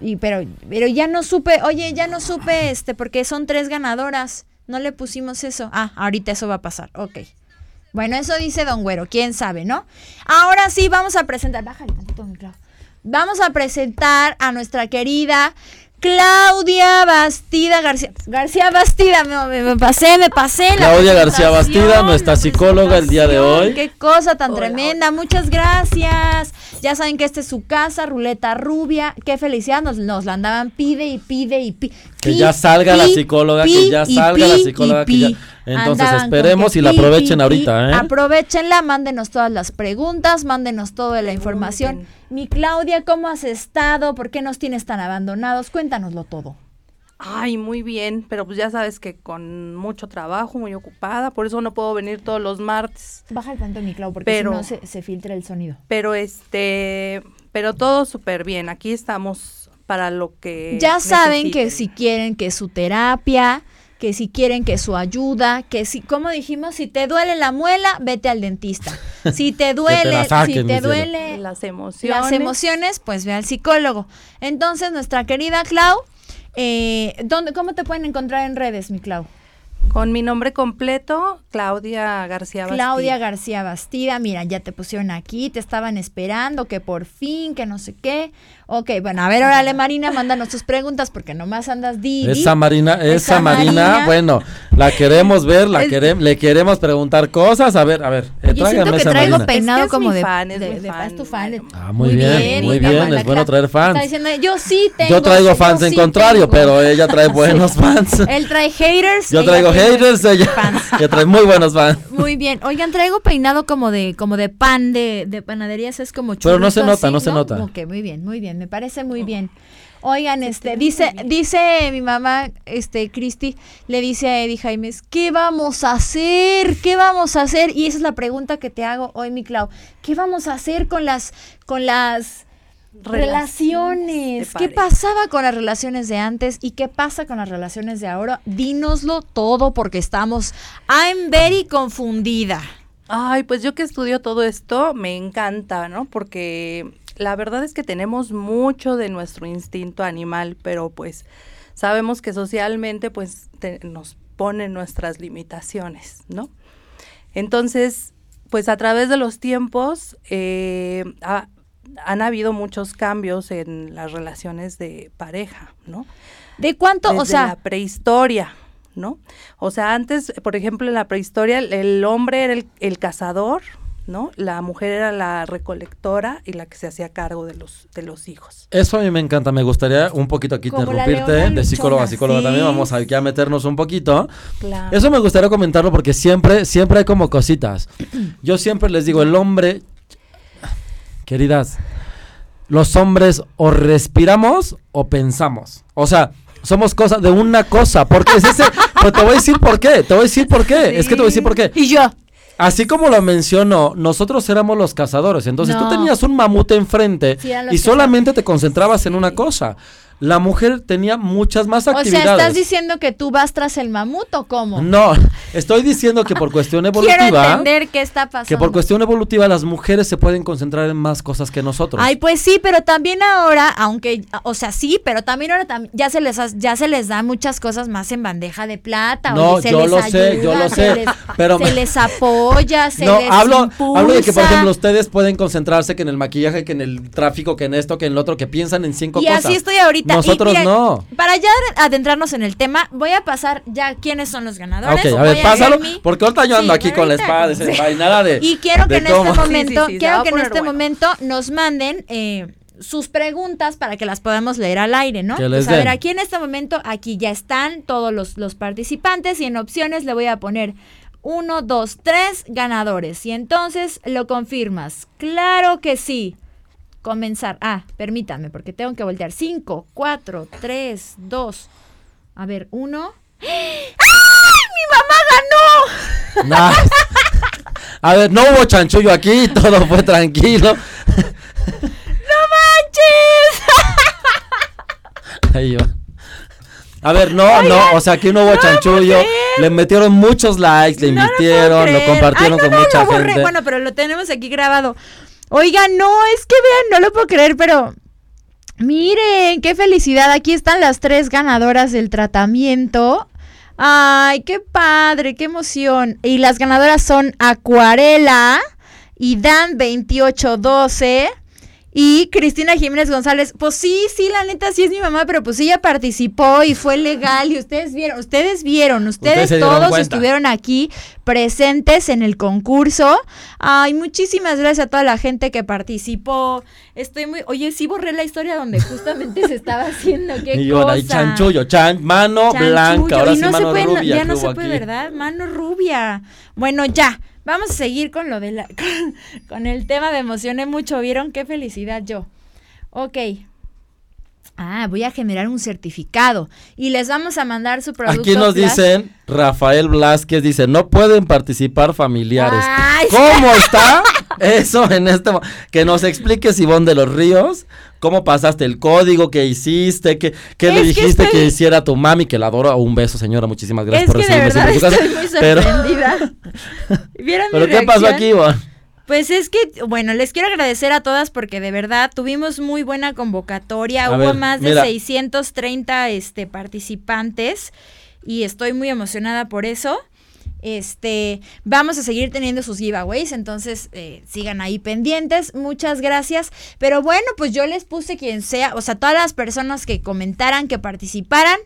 Y pero pero ya no supe, oye, ya no supe este porque son tres ganadoras. No le pusimos eso. Ah, ahorita eso va a pasar. Ok. Bueno, eso dice Don Güero, quién sabe, ¿no? Ahora sí vamos a presentar, bájale tantito mi. Vamos a presentar a nuestra querida Claudia Bastida García. García Bastida, me, me- me pasé, me pasé. la Claudia García Bastida, nuestra psicóloga el día de hoy. Qué cosa tan Hola, tremenda. Muchas gracias. Ya saben que esta es su casa, ruleta rubia. Qué felicidad. Nos, nos la andaban pide y pide y pide. Que ya salga la psicóloga, que ya salga la psicóloga, que ya- Entonces, esperemos y la aprovechen ahorita, ¿eh? Aprovechenla, mándenos todas las preguntas, mándenos toda la información. Mi Claudia, ¿cómo has estado? ¿Por qué nos tienes tan abandonados? Cuéntanoslo todo. Ay, muy bien, pero pues ya sabes que con mucho trabajo, muy ocupada, por eso no puedo venir todos los martes. Baja el tanto mi Clau, porque Pero- si no se, se filtra el sonido. Pero este, pero todo súper bien. Aquí estamos para lo que Ya saben que si quieren que su terapia, que si quieren que su ayuda, que si, como dijimos, si te duele la muela, vete al dentista. Si te duele, saquen, si te duele las emociones. las emociones, pues ve al psicólogo. Entonces, nuestra querida Clau, eh, ¿dónde, ¿cómo te pueden encontrar en redes, mi Clau? Con mi nombre completo, Claudia García Bastida. Claudia García Bastida, mira, ya te pusieron aquí, te estaban esperando, que por fin, que no sé qué. Ok, bueno, a ver, órale, Marina, mándanos tus preguntas porque nomás andas di. di. Esa Marina, esa, Esa Marina, Marina. bueno, la queremos ver, la Es- querem- le queremos preguntar cosas. A ver, a ver, eh, Oye, siento que esa traigo Marina. peinado Es que es como de, fan, es de- de- fan, tu fan. Ah, muy bien, muy bien, es bueno traer fans. Está diciendo, yo sí tengo. Yo traigo yo fans en sí contrario, tengo". pero ella trae buenos fans. Él trae haters. Yo traigo haters, ella, fans. ella trae muy buenos fans. Muy bien. Oigan, traigo peinado como de como de pan de, de panaderías, es como Pero no se nota, no se nota. Ok, muy bien, muy bien, me parece muy bien. Oigan, este, dice, dice mi mamá, este, Cristi, le dice a Eddie Jaimes, ¿qué vamos a hacer? ¿Qué vamos a hacer? Y esa es la pregunta que te hago hoy, mi Clau. ¿Qué vamos a hacer con las, con las relaciones? ¿Qué pasaba con las relaciones de antes y qué pasa con las relaciones de ahora? Dínoslo todo porque estamos, I'm very confundida. Ay, pues yo que estudio todo esto, me encanta, ¿no? Porque la verdad es que tenemos mucho de nuestro instinto animal, pero pues sabemos que socialmente pues te- nos ponen nuestras limitaciones, ¿no? Entonces, pues a través de los tiempos eh, ha- han habido muchos cambios en las relaciones de pareja, ¿no? ¿De cuánto? desde o sea, la prehistoria, ¿no? O sea, antes, por ejemplo, en la prehistoria, el, hombre era el, el cazador, ¿no? La mujer era la recolectora y la que se hacía cargo de los, de los hijos. Eso a mí me encanta, me gustaría un poquito aquí Como interrumpirte, de psicóloga a psicóloga sí. también, vamos aquí a meternos un poquito. Claro. Eso me gustaría comentarlo porque siempre, siempre hay como cositas. Yo siempre les digo, el hombre, queridas, los hombres o respiramos o pensamos. O sea, somos cosas de una cosa. Porque es ese. Pero te voy a decir por qué. Te voy a decir por qué. Es que te voy a decir por qué. y yo. Así como lo mencionó, nosotros éramos los cazadores. Entonces No. tú tenías un mamut enfrente Sí, y solamente te concentrabas en una cosa. La mujer tenía muchas más O actividades. sea, ¿estás diciendo que tú vas tras el mamut o cómo? No, estoy diciendo que por cuestión Quiero evolutiva, entender qué está pasando. que por cuestión evolutiva las mujeres se pueden concentrar en más cosas que nosotros. Ay, pues sí, pero también ahora, aunque, o sea, sí, pero también ahora tam- ya se les ya se les da muchas cosas más en bandeja de plata. No, oye, se yo les lo sé, yo ayuda, lo se sé, les- pero- se les apoya, se no, les hablo, impulsa. hablo de que, por ejemplo, ustedes pueden concentrarse que en el maquillaje, que en el tráfico, que en esto, que en lo otro, que piensan en cinco y cosas. así estoy ahorita. Nosotros no. Para ya adentrarnos en el tema, voy a pasar ya quiénes son los ganadores. Ok, a Voy ver, pásalo, hacer mi- porque ahorita yo ando Sí, aquí con la espada desenvainada de Y quiero que de en este momento, Sí, sí, sí, se quiero a que en este bueno. momento nos manden eh, sus preguntas para que las podamos leer al aire, ¿no? Pues, a ver, aquí en este momento, aquí ya están todos los, los participantes y en opciones le voy a poner uno, dos, tres ganadores. Y entonces lo confirmas. Claro que sí. Comenzar. Ah, permítame, porque tengo que voltear. Cinco, cuatro, tres, dos. A ver, uno. ¡Ay! ¡Mi mamá ganó! Nah. A ver, no hubo chanchullo aquí, todo fue tranquilo. ¡No manches! Ahí va. A ver, no, no, o sea, aquí no hubo chanchullo. Le metieron muchos likes, le No lo puedo invirtieron, lo, creer. compartieron Ay, no, con no, mucha lo gente. Bueno, pero lo tenemos aquí grabado. Oigan, no, es que vean, no lo puedo creer, pero miren, qué felicidad. Aquí están las tres ganadoras del tratamiento. Ay, qué padre, qué emoción. Y las ganadoras son Acuarela y Dan 2812 y Cristina Jiménez González. Pues sí, sí, la neta sí es mi mamá, pero pues ella participó y fue legal y ustedes vieron, ustedes vieron, ustedes, se todos cuenta. estuvieron aquí presentes en el concurso. Ay, muchísimas gracias a toda la gente que participó. Estoy muy, oye, sí borré la historia donde justamente se estaba haciendo qué y yo, cosa. ahí chanchullo, chan, mano Chanchullo, blanca, ahora y sí no se mano puede, rubia. ya no se puede, aquí. ¿verdad? Mano rubia. Bueno, ya. Vamos a seguir con lo de la con, con el tema. Me emocioné mucho. ¿Vieron qué felicidad yo? Ok. Ah, voy a generar un certificado y les vamos a mandar su producto. Aquí nos dicen, Rafael Blasquez dice, no pueden participar familiares. Ay, ¿Cómo está eso en este Que nos explique Ivonne de los Ríos, cómo pasaste el código, qué hiciste, qué, qué le que dijiste que, estoy- hiciera a tu mami, que la adoro. Un beso, señora, muchísimas gracias Es por que de recibirme verdad estoy muy Pero, sorprendida. ¿Vieron mi pero ¿qué pasó aquí, Ivonne? Pues es que, bueno, les quiero agradecer a todas porque de verdad tuvimos muy buena convocatoria. A Hubo ver, más de mira. 630 este, participantes y estoy muy emocionada por eso. Este, vamos a seguir teniendo sus giveaways, entonces eh, sigan ahí pendientes. Muchas gracias. Pero bueno, pues yo les puse quien sea, o sea, todas las personas que comentaran, que participaran,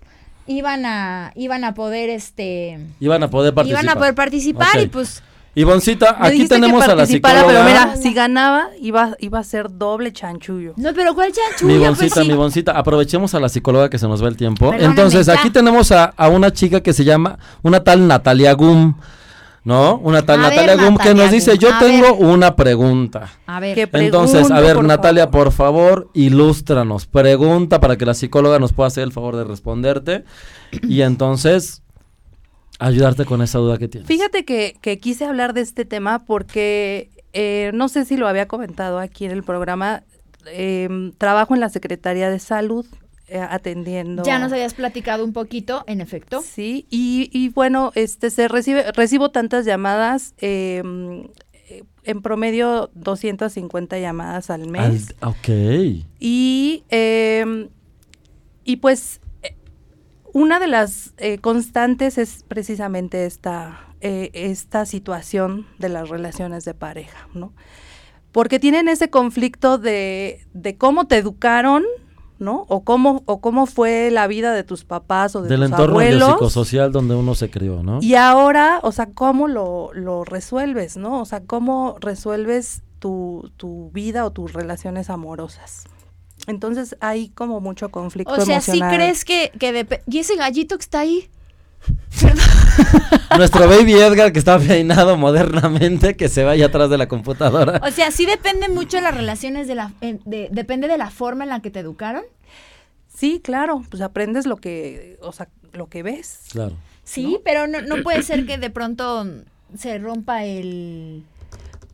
iban a, iban a poder, este, Iban a poder participar. iban a poder participar y pues Ivoncita, Me aquí que tenemos a la psicóloga. Pero mira, si ganaba, iba, iba a ser doble chanchullo. No, pero ¿cuál Mi chanchullo? Pues boncita, sí. mi boncita, aprovechemos a la psicóloga que se nos va el tiempo. Perdóname, Entonces, ya. aquí tenemos a, a una chica que se llama, una tal Natalia Gum, ¿no? Una tal A ver, Natalia Gum que nos dice, Gum, yo a tengo ver. una pregunta. A ver. ¿Qué Entonces, a Pregunto, ver, por Natalia, favor. por favor, ilústranos. Pregunta para que la psicóloga nos pueda hacer el favor de responderte. Y entonces, ayudarte con esa duda que tienes. Fíjate que, que quise hablar de este tema porque eh, no sé si lo había comentado aquí en el programa. em, trabajo en la Secretaría de Salud eh, atendiendo. Ya nos habías platicado un poquito, en efecto. Sí, y, y bueno, este se recibe, recibo tantas llamadas, em, eh, en promedio 250 llamadas al mes. Al- ok. Y, eh, y pues una de las eh, constantes es precisamente esta, eh, esta situación de las relaciones de pareja, ¿no? Porque tienen ese conflicto de, de cómo te educaron, ¿no? O cómo, o cómo fue la vida de tus papás o de Del tus entorno abuelos. biopsicosocial donde uno se crió, ¿no? Y ahora, o sea, ¿cómo lo, lo resuelves, no? O sea, ¿cómo resuelves tu, tu vida o tus relaciones amorosas? Entonces hay como mucho conflicto O sea, si emocional. crees que, que dep- ¿Y ese gallito que está ahí? Nuestro baby Edgar que está peinado modernamente, que se vaya atrás de la computadora. O sea, sí depende mucho de las relaciones, de la, de- depende de la forma en la que te educaron. Sí, claro, pues aprendes lo que, o sea, lo que ves. Claro. Sí, pero no, no puede ser que de pronto se rompa el...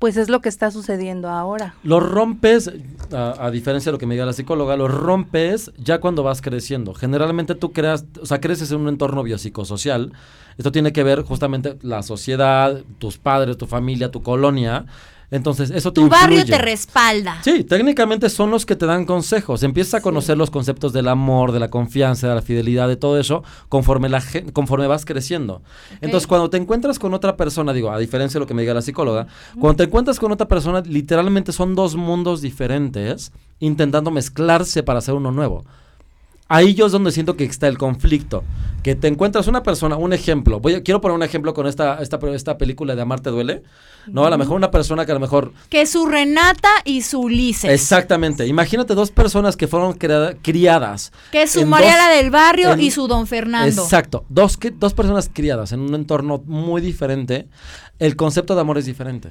Pues es lo que está sucediendo ahora. Lo rompes, a, diferencia de lo que me diga la psicóloga, lo rompes ya cuando vas creciendo. Generalmente tú creas, o sea, creces en un entorno biopsicosocial. Esto tiene que ver justamente la sociedad, tus padres, tu familia, tu colonia. Entonces, eso te Tu barrio influye. te respalda. Sí, técnicamente son los que te dan consejos. Empiezas a conocer los conceptos del amor, de la confianza, de la fidelidad, de todo eso, conforme, la, conforme vas creciendo. Entonces, cuando te encuentras con otra persona, digo, a diferencia de lo que me diga la psicóloga, cuando te encuentras con otra persona, literalmente son dos mundos diferentes intentando mezclarse para hacer uno nuevo. Ahí yo es donde siento que está el conflicto. Que te encuentras una persona, un ejemplo. Voy a- quiero poner un ejemplo con esta, esta, esta película de Amarte Duele. No, a lo mejor una persona que a lo mejor Que su Renata y su Ulises. Exactamente. Imagínate dos personas que fueron criadas. Que su en Mariela dos- del Barrio en- y su Don Fernando. Exacto. Dos, que- dos personas criadas en un entorno muy diferente. El concepto de amor es diferente.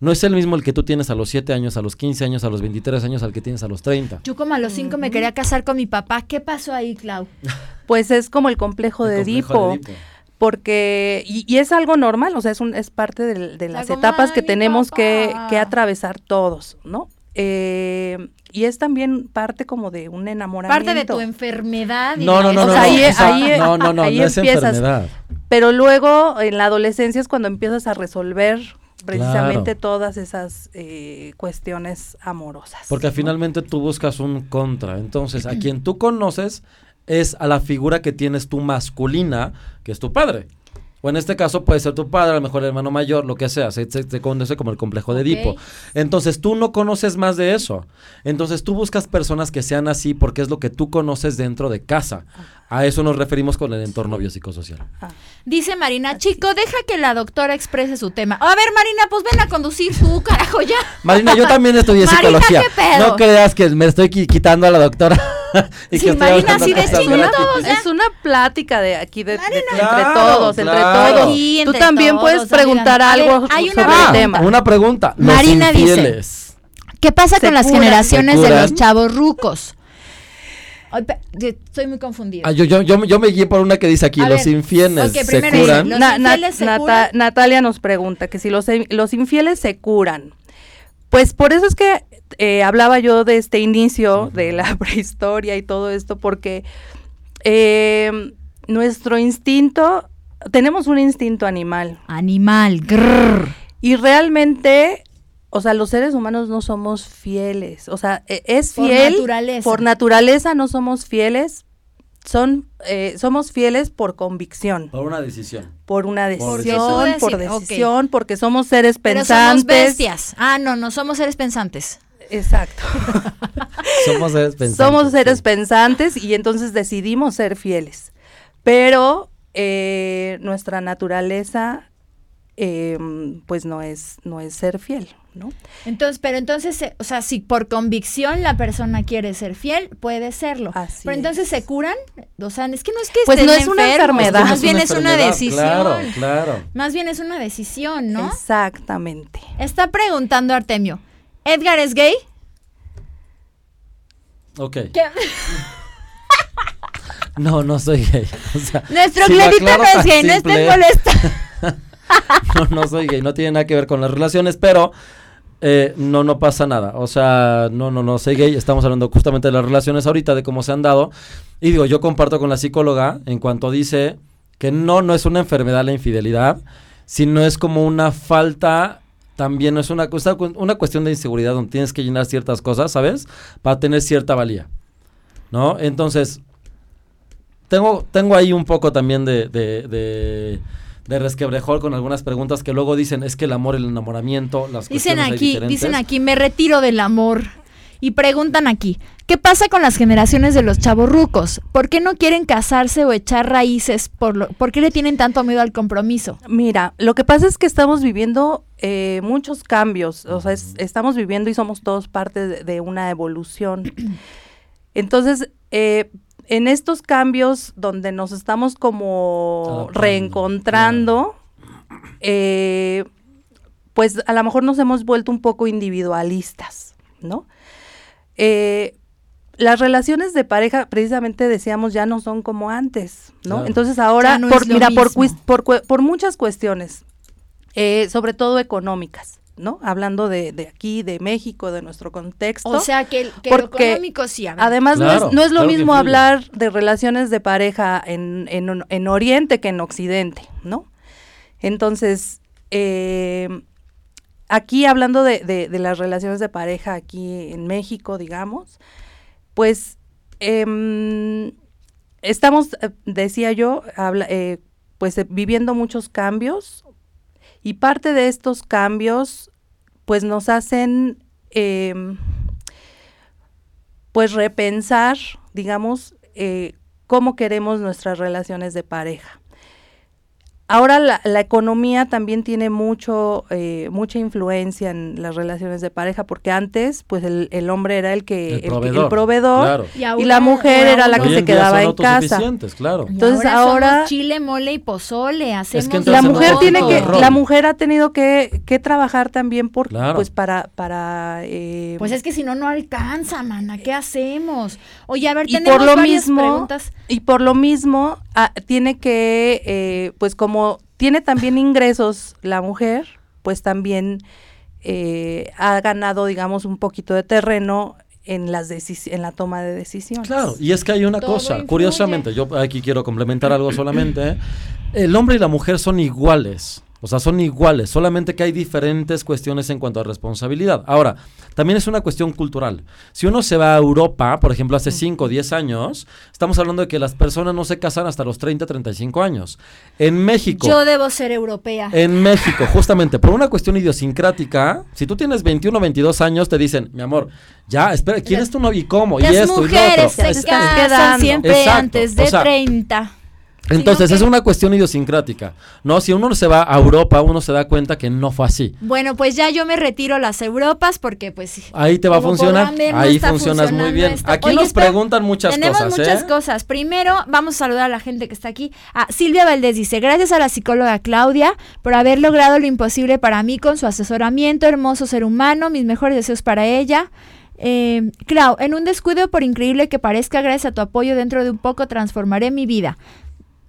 No es el mismo el que tú tienes a los 7 años, a los 15 años, a los 23 años, al que tienes a los 30. Yo como a los cinco me quería casar con mi papá. ¿Qué pasó ahí, Clau? Pues es como el complejo, El de, complejo Edipo, de Edipo. Porque, y, y es algo normal, o sea, es, un, es parte de, las etapas que "Ay, mi tenemos que, papá". que atravesar todos, ¿no? eh, y es también parte como de un enamoramiento. Parte de tu enfermedad. y No, no, no, no, ahí- o sea, ahí- no, no, no, ahí no es empiezas. enfermedad. Pero luego en la adolescencia es cuando empiezas a resolver precisamente Claro. todas esas eh, cuestiones amorosas. Porque ¿no? finalmente tú buscas un contra. Entonces, a quien tú conoces es a la figura que tienes tú masculina, que es tu padre. O en este caso puede ser tu padre, a lo mejor el hermano mayor, lo que sea. Se, se- se conoce como el complejo de. Edipo. Entonces tú no conoces más de eso. Entonces tú buscas personas que sean así porque es lo que tú conoces dentro de casa. A eso nos referimos con el entorno biopsicosocial. Dice Marina, chico, deja que la doctora exprese su tema. A ver, Marina, pues ven a conducir tú, carajo, ya. Marina, yo también estudié Marina, psicología. ¿qué pedo? No creas que me estoy qui- quitando a la doctora. y Sí, que así de todos, ya. Es una plática de aquí de, entre Claro, todos, entre todos. Sí, Tú también todos, puedes amiga. preguntar ver, algo hay una sobre Ah, el tema. una pregunta. Los Marina dice-. ¿Qué pasa Se con las generaciones se de los chavos rucos? Estoy muy confundida. Ah, yo, yo, yo, yo me guié por una que dice aquí, A los ver, infieles se dice, curan. ¿los Na- na- infieles se Nata- curan? Natalia nos pregunta que si los, los infieles se curan. Pues por eso es que eh, hablaba yo de este inicio de la prehistoria y todo esto, porque eh, nuestro instinto, tenemos un instinto animal Animal, grrr. y realmente, o sea, los seres humanos no somos fieles, o sea, e- es Por fiel naturaleza. por naturaleza no somos fieles, son eh, somos fieles por convicción Por una decisión. por una Por decisión, por decisión, porque somos seres Pero somos pensantes. bestias. Ah, no, no somos seres pensantes. Exacto. Somos seres pensantes. somos seres sí. pensantes y entonces decidimos ser fieles. Pero eh, nuestra naturaleza, eh, pues no es, no es ser fiel, ¿no? Entonces, pero entonces, eh, o sea, si por convicción la persona quiere ser fiel, puede serlo. Así pero entonces es. se curan, o sea, es que no es que Pues estén no es una enfermedad. más bien es una decisión. Claro, claro. Más bien es una decisión, ¿no? Exactamente. Está preguntando Artemio, ¿Edgar es gay? Ok. ¿Qué? No, no soy gay. O sea, Nuestro si lo Gledito no es gay, no estén simple- molesta. no, no soy gay, no tiene nada que ver con las relaciones, pero eh, no, no pasa nada. O sea, no, no, no soy gay. Estamos hablando justamente de las relaciones ahorita, de cómo se han dado. Y digo, yo comparto con la psicóloga en cuanto dice que no, no es una enfermedad la infidelidad, sino es como una falta, también no es una, cuestión de inseguridad donde tienes que llenar ciertas cosas, ¿sabes? Para tener cierta valía. ¿No? Entonces, tengo, tengo ahí un poco también de, de, de, de resquebrejol con algunas preguntas que luego dicen, es que el amor, el enamoramiento, las Dicen hay aquí, dicen aquí, me retiro del amor. Y preguntan aquí, ¿qué pasa con las generaciones de los chavorrucos? ¿Por qué no quieren casarse o echar raíces? ¿Por, lo, ¿por qué le tienen tanto miedo al compromiso? Mira, lo que pasa es que estamos viviendo eh, muchos cambios, o sea, es- estamos viviendo y somos todos parte de, de una evolución. Entonces, eh, en estos cambios donde nos estamos como Adaptando, reencontrando, eh, pues a lo mejor nos hemos vuelto un poco individualistas, ¿no? Eh, las relaciones de pareja, precisamente decíamos, ya no son como antes, ¿no? Claro. Entonces ahora, no por, mira, por muchas cuestiones, eh, sobre todo económicas, ¿no? Hablando de, de aquí, de México, de nuestro contexto. O sea, que, el- que lo Porque económico sí. a ver. Además, no, es, no es lo claro mismo hablar de relaciones de pareja en, en, en Oriente que en Occidente, ¿no? Entonces, eh, aquí hablando de, de- de las relaciones de pareja aquí en México, digamos, pues em, estamos, eh, decía yo, habla- eh, pues eh, viviendo muchos cambios y parte de estos cambios pues nos hacen em, pues repensar, digamos, eh, cómo queremos nuestras relaciones de pareja. Ahora la, la economía también tiene mucho, eh, mucha influencia en las relaciones de pareja, porque antes, pues el, el hombre era el que, El el, que- el proveedor, claro. Y, y la mujer era la que se quedaba son en casa. claro. Y Entonces, ahora, ahora- chile, mole y pozole, hacemos entonces la mujer tiene que, la mujer ha tenido que, que trabajar también por, Claro. pues para, para eh, Pues es que si no, no alcanza, mana. ¿Qué hacemos? Oye, a ver, y tenemos por lo varias mismo preguntas. y por lo mismo ah, tiene que eh, pues como tiene también ingresos la mujer pues también eh, ha ganado, digamos, un poquito de terreno en las decis- en la toma de decisiones. Claro, y es que hay una Todo cosa, influye. curiosamente, yo aquí quiero complementar algo solamente. El hombre y la mujer son iguales. O sea, son iguales, solamente que hay diferentes cuestiones en cuanto a responsabilidad. Ahora, también es una cuestión cultural. Si uno se va a Europa, por ejemplo, hace 5 o 10 años, estamos hablando de que las personas no se casan hasta los 30, 35 años. En México, Yo debo ser europea. en México, justamente por una cuestión idiosincrática, si tú tienes 21 22 años, te dicen, mi amor, ya, espera, ¿quién es tu novio y cómo? y Las esto y lo mujeres otro. se Es- estás casan quedando. siempre Exacto, antes de o sea, 30. Entonces, es una cuestión idiosincrática. No, si uno se va a Europa, uno se da cuenta que no fue así. Bueno, pues ya yo me retiro a las Europas porque pues Ahí te va a funcionar. ver, no Ahí está funcionas muy bien. esto. Aquí Oye, nos espera, preguntan muchas Tenemos cosas, muchas ¿eh? cosas. Primero, vamos a saludar a la gente que está aquí. Ah, Silvia Valdés dice, gracias a la psicóloga Claudia por haber logrado lo imposible para mí con su asesoramiento, hermoso ser humano, mis mejores deseos para ella. Eh, Clau, en un descuido, por increíble que parezca, gracias a tu apoyo, dentro de un poco transformaré mi vida.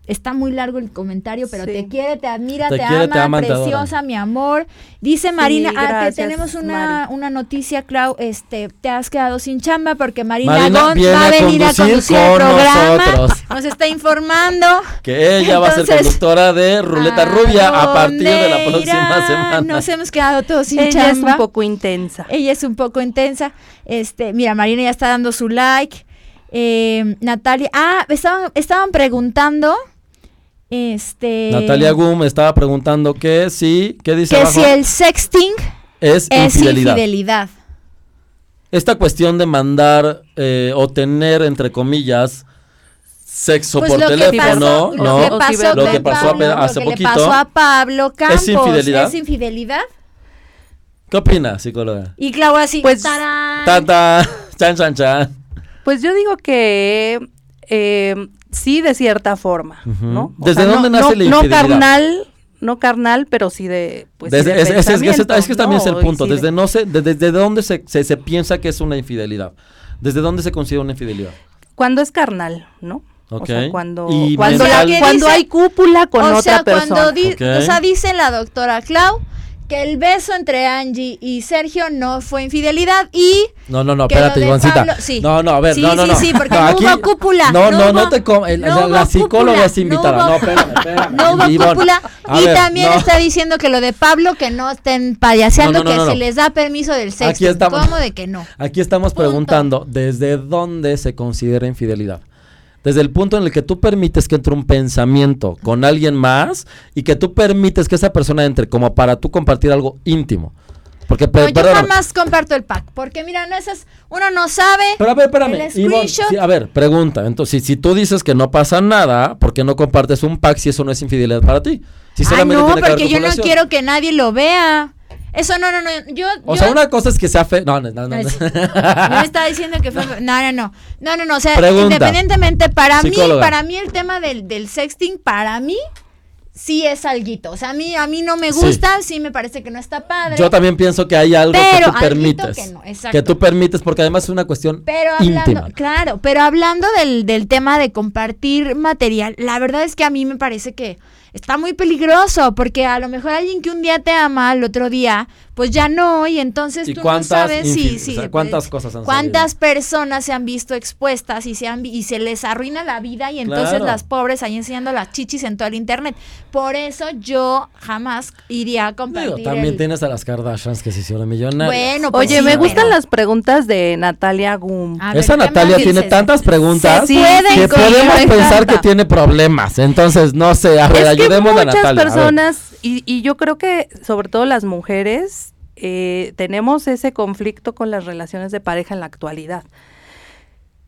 Está muy largo el comentario, pero Sí. te quiere, te admira, Te te, quiere, ama, te ama, te preciosa, mi amor. Dice Marina, ah, te- tenemos una, una noticia, Clau, este, te has quedado sin chamba porque Marina, Marina va a a venir a conducir el programa. nosotros. Nos está informando. Que ella va a ser conductora de Ruleta ¿a Rubia a partir de la próxima irá? semana. Nos hemos quedado todos sin Ella es chamba. un poco intensa. Ella es un poco intensa. Este, mira, Marina ya está dando su like. Eh, Natalia, ah, estaban, estaban preguntando. Este. Natalia Gum estaba preguntando que sí, ¿qué dice que abajo? si el sexting es, es infidelidad. infidelidad. Esta cuestión de mandar eh, o tener, entre comillas, sexo Pues por lo que teléfono, pasó- ¿no? Lo que pasó. Lo que pasó Pablo, ape- hace lo que poquito. le pasó a Pablo Campos. infidelidad? ¿Es infidelidad? ¿Qué opina, psicóloga? Y Clau así. Pues, ¡tarán! Tata, chan, chan, chan. Pues yo digo que eh, sí, de cierta forma. ¿no? ¿Desde no- dónde nace no, la No infidelidad? carnal, no carnal, pero sí de. Pues, sí Desde- de es, que, ese- pensamiento, es que también es el ¿no? punto. De- Desde, no sé, de- desde dónde se, se, se piensa que es una infidelidad. ¿Desde dónde se considera una infidelidad? Cuando es carnal, ¿no? O sea, cuando, Y cuando, la- ¿Qué cuando dice? hay cúpula con o otra sea, persona. cuando o sea, dice la doctora Clau que el beso entre Angie y Sergio no fue infidelidad y No, no, no, espérate, de Ivancita. Pablo- sí. No, no, a ver, Sí, no, no, sí, no. sí, porque No, hubo cúpula, No, no no, te com- el- la, psicóloga es invitada. no espérame, espérame. no hubo Ivonne, cúpula a y ver, también está diciendo que lo de Pablo que no estén payaseando que se les da permiso del sexo. Aquí estamos. ¿Cómo de que no? Aquí estamos Punto. preguntando desde dónde se considera infidelidad. Desde el punto en el que tú permites que entre un pensamiento con alguien más y que tú permites que esa persona entre como para tú compartir algo íntimo. Porque, No, yo jamás comparto el pack porque mira, no esas uno no sabe. Pero a ver, espérame. Ivonne, sí, a ver, pregunta. Entonces, si, si tú dices que no pasa nada, ¿por qué no compartes un pack si eso no es infidelidad para ti? Si solamente no, tiene que haber porque yo no quiero que nadie lo vea. Eso no, no, no. Yo, O yo- sea, una cosa es que sea fe. No, no, no. no. Me está diciendo que fue. No, no, no. No, no, no. O sea, Pregunta. independientemente, para mí, para mí el tema del, del sexting, para mí, sí es alguito. O sea, a mí, a mí no me gusta, sí. me parece que no está padre. Yo también pienso que hay algo Pero que tú permites. que no, exacto. que tú permites, porque además es una cuestión Pero hablando, íntima. claro, pero hablando del, del tema de compartir material, la verdad es que a mí me parece que está muy peligroso, porque a lo mejor alguien que un día te ama, al otro día, pues ya no, y entonces ¿Y tú cuántas no sabes si, o si- sea, cuántas cosas han cuántas salido? personas se han visto expuestas y se han y se les arruina la vida y entonces Claro. las pobres ahí enseñando las chichis en todo el internet. Por eso yo jamás iría a compartir. Digo, también el- tienes a las Kardashians que se hicieron millonarias. Bueno, pues Oye, sí, me gustan pero- las preguntas de Natalia Gum. A Esa ¿qué más Natalia tiene tantas preguntas que podemos pensar encanta. que tiene problemas. Entonces, no sé, a ver, es que ayudemos a muchas Natalia. a ver. personas, y, y yo creo que sobre todo las mujeres, eh, tenemos ese conflicto con las relaciones de pareja en la actualidad.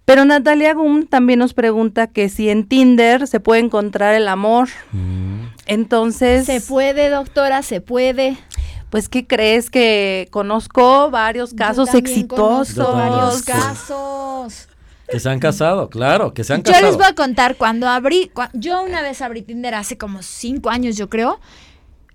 Pero Natalia Gum también nos pregunta que si en Tinder se puede encontrar el amor. Mm. Entonces, Se puede, doctora, se puede. pues, ¿qué crees? Que conozco varios casos Yo exitosos. conozco varios casos. Que se han casado, claro, que se han Yo casado. les voy a contar cuando abrí, cua- yo una vez abrí Tinder hace como cinco años, yo creo.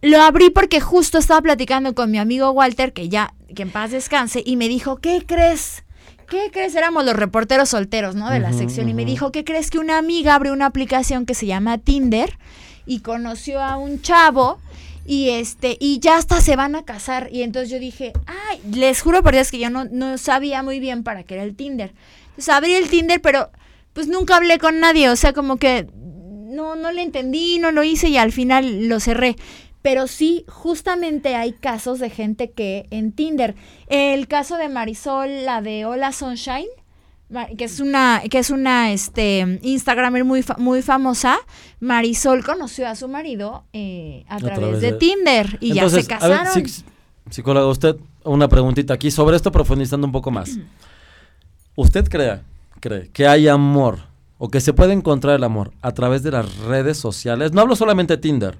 Lo abrí porque justo estaba platicando con mi amigo Walter, que ya, que en paz descanse, y me dijo, ¿qué crees? ¿Qué crees? Éramos los reporteros solteros, ¿no? De la sección. Y me dijo, ¿qué crees que una amiga abrió una aplicación que se llama Tinder y conoció a un chavo y este y ya hasta se van a casar y entonces yo dije, "Ay, les juro por Dios que yo no, no sabía muy bien para qué era el Tinder." Entonces abrí el Tinder, pero pues nunca hablé con nadie, o sea, como que no no le entendí, no lo hice y al final lo cerré. Pero sí, justamente hay casos de gente que en Tinder, el caso de Marisol, la de Hola Sunshine, que es una que es una este Instagramer muy fa- muy famosa Marisol conoció a su marido eh, a, través, través de, de- Tinder y ya se a ver, casaron psic- psicóloga, usted, una preguntita aquí sobre esto, profundizando un poco más. ¿Usted cree, cree que hay amor o que se puede encontrar el amor a través de las redes sociales? No hablo solamente de Tinder.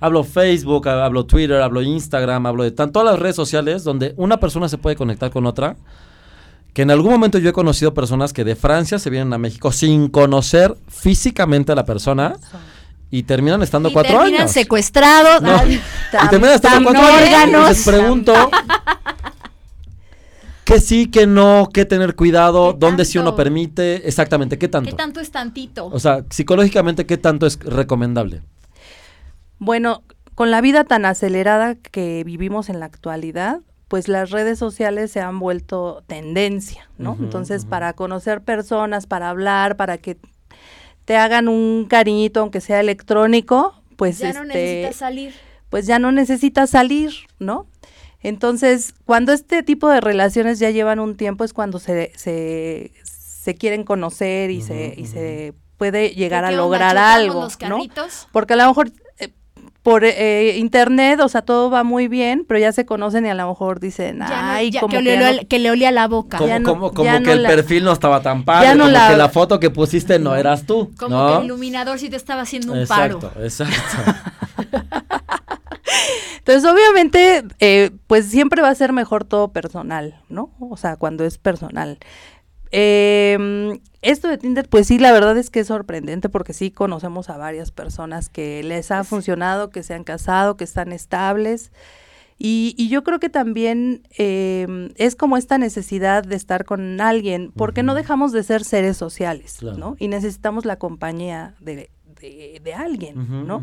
Hablo Facebook, ha- hablo Twitter, hablo Instagram, hablo de tan- todas las redes sociales donde una persona se puede conectar con otra. Que en algún momento yo he conocido personas que de Francia se vienen a México sin conocer físicamente a la persona y terminan estando y cuatro terminan años. secuestrados No. ay, Y terminan estando cuatro años. órganos. Entonces pregunto que sí, que no, que tener cuidado, ¿Qué dónde sí uno tanto? permite, exactamente, qué tanto. qué tanto es tantito O sea, psicológicamente, ¿qué tanto es recomendable? Bueno, con la vida tan acelerada que vivimos en la actualidad, pues las redes sociales se han vuelto tendencia, ¿no? Entonces, para conocer personas, para hablar, para que te hagan un cariñito, aunque sea electrónico, pues ya no este, necesitas salir pues ya no necesitas salir, ¿no? Entonces, cuando este tipo de relaciones ya llevan un tiempo es cuando se, se, se quieren conocer y, se, y se puede llegar a ¿Qué onda, lograr algo, los ¿no? Porque a lo mejor por eh, internet, o sea, todo va muy bien, pero ya se conocen y a lo mejor dicen, Ya no- ay, ya como que, que le ya olía- no- que le olía la boca Como, no- como, como que no el la- perfil no estaba tan padre, Ya no como la- que la foto que pusiste no eras tú, como ¿no? que el iluminador sí te estaba haciendo un exacto, paro exacto. Entonces, obviamente, eh, pues siempre va a ser mejor todo personal, ¿no? O sea, cuando es personal. Eh, esto de Tinder, pues sí, la verdad es que es sorprendente porque sí conocemos a varias personas que les ha funcionado, que se han casado, que están estables. Y, y yo creo que también eh, es como esta necesidad de estar con alguien, porque no dejamos de ser seres sociales, Claro. ¿no? Y necesitamos la compañía de, de, de alguien, ¿no?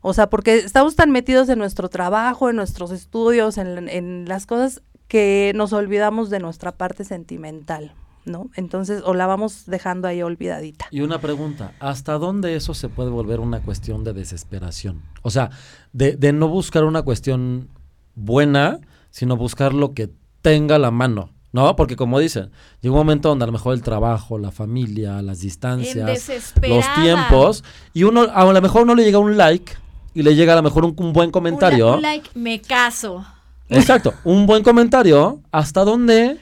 O sea, porque estamos tan metidos en nuestro trabajo, en nuestros estudios, en, en las cosas que nos olvidamos de nuestra parte sentimental, ¿no? Entonces, o la vamos dejando ahí olvidadita. Y una pregunta, ¿hasta dónde eso se puede volver una cuestión de desesperación? O sea, de, de no buscar una cuestión buena, sino buscar lo que tenga la mano, ¿no? Porque como dicen, llega un momento donde a lo mejor el trabajo, la familia, las distancias, los tiempos, y uno a lo mejor no le llega un like y le llega a lo mejor un, un buen comentario. la- un like me caso Exacto, un buen comentario, ¿hasta dónde?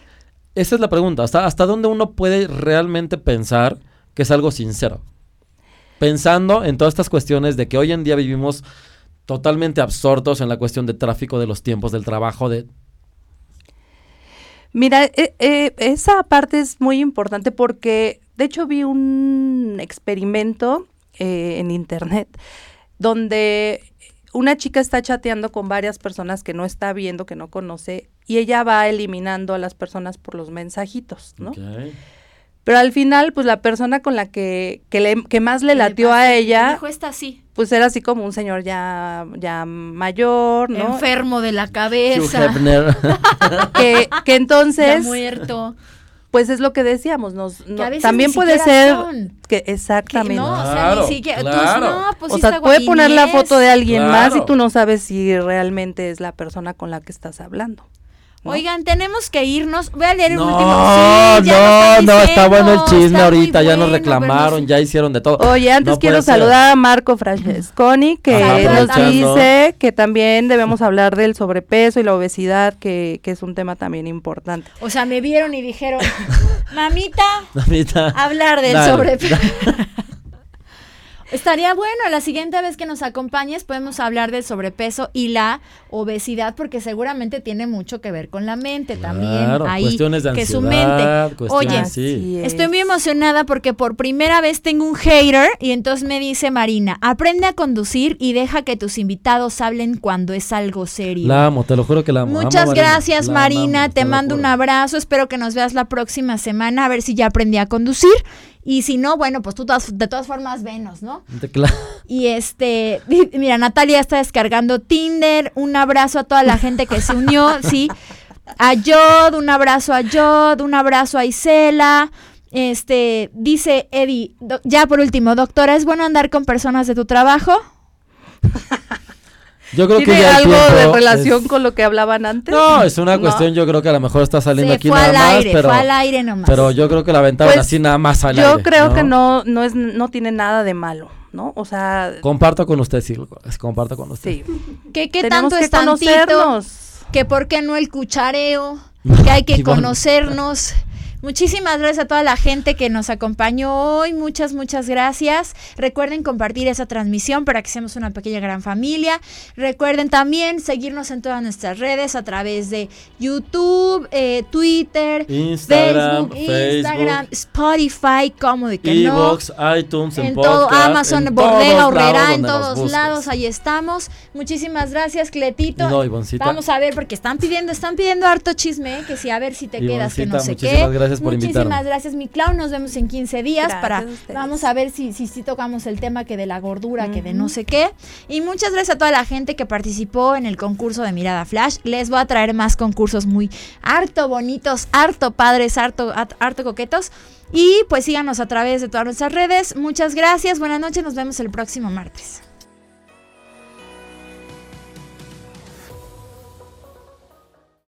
Esa es la pregunta, ¿hasta, hasta dónde uno puede realmente pensar que es algo sincero? Pensando en todas estas cuestiones de que hoy en día vivimos totalmente absortos en la cuestión de tráfico de los tiempos del trabajo, de... Mira, eh, eh, esa parte es muy importante porque, de hecho, vi un experimento eh, en internet donde una chica está chateando con varias personas que no está viendo, que no conoce, y ella va eliminando a las personas por los mensajitos, ¿no? Ok. Pero al final, pues la persona con la que, que, le- que más le ¿Qué latió a ella, dijo esta así pues era así como un señor ya, ya mayor, ¿no? enfermo de la cabeza. Que, que ya entonces, muerto pues es lo que decíamos, nos, Que no- a veces también ni puede ser son. que Que exactamente. no, o sea, Claro, ni siquiera. tú, claro. no, pues o sí sea, puede poner la foto de alguien más y Claro. tú no sabes si realmente es la persona con la que estás hablando. ¿No? Oigan, tenemos que irnos. Voy a leer el No, último. no, Sí, no, están está bueno el chisme está ahorita, ya nos bueno, reclamaron, ya hicieron de todo. Oye, antes No quiero ser. saludar a Marco Francesconi, que Ajá, nos dice que también debemos hablar del sobrepeso y la obesidad, que, que es un tema también importante. O sea, me vieron y dijeron, mamita, Mamita, hablar del dale, sobrepeso. dale. Estaría bueno, la siguiente vez que nos acompañes podemos hablar del sobrepeso y la obesidad porque seguramente tiene mucho que ver con la mente también. Claro, Ahí, cuestiones de que su mente. Oye, así. es. Estoy muy emocionada porque por primera vez tengo un hater y entonces me dice Marina, aprende a conducir y deja que tus invitados hablen cuando es algo serio. La amo, te lo juro que la amo. Muchas gracias Marina, te mando un abrazo, espero que nos veas la próxima semana a ver si ya aprendí a conducir Y si no, bueno, pues tú todas- de todas formas venos, ¿no? Y este, mira, Natalia está descargando Tinder. Un abrazo a toda la gente que se unió, sí. A Yod, un abrazo a Yod, un abrazo a Isela. Este, dice Eddie, do- ya por último, doctora, ¿es bueno andar con personas de tu trabajo? Yo creo que ¿Tiene ya el algo de relación es- con lo que hablaban antes? No, es una No. cuestión, yo creo que a lo mejor está saliendo aquí fue nada al más, aire, pero, fue al aire nomás. pero yo creo que la aventaron Pues, así nada más al Yo aire, creo que no, no es, no tiene nada de malo, ¿no? O sea, Comparto con usted, sí, comparto con usted. sí. ¿Qué, tanto que es tantito? Que por qué no el cuchareo, que hay que conocernos. Muchísimas gracias a toda la gente que nos acompañó hoy. Muchas, muchas gracias. Recuerden compartir esa transmisión para que seamos una pequeña gran familia. Recuerden también seguirnos en todas nuestras redes a través de YouTube, eh, Twitter, Instagram, Facebook, Instagram, Spotify, como de que no iTunes, en, en todo podcast, Amazon, en Horrera, lados en todos lados, ahí estamos. Muchísimas gracias, Cletito. No. Vamos a ver, porque están pidiendo, están pidiendo harto chisme, ¿eh? que si a ver si te quedas, que no sé muchísimas qué. gracias por Muchísimas invitarme. gracias, mi clown. Nos vemos en 15 días Gracias para a vamos a ver si si si tocamos el tema que de la gordura, que de no sé qué. Y muchas gracias a toda la gente que participó en el concurso de Mirada Flash. Les voy a traer más concursos muy harto bonitos, harto padres, harto harto coquetos. Y pues síganos a través de todas nuestras redes. Muchas gracias, buenas noches, nos vemos el próximo martes.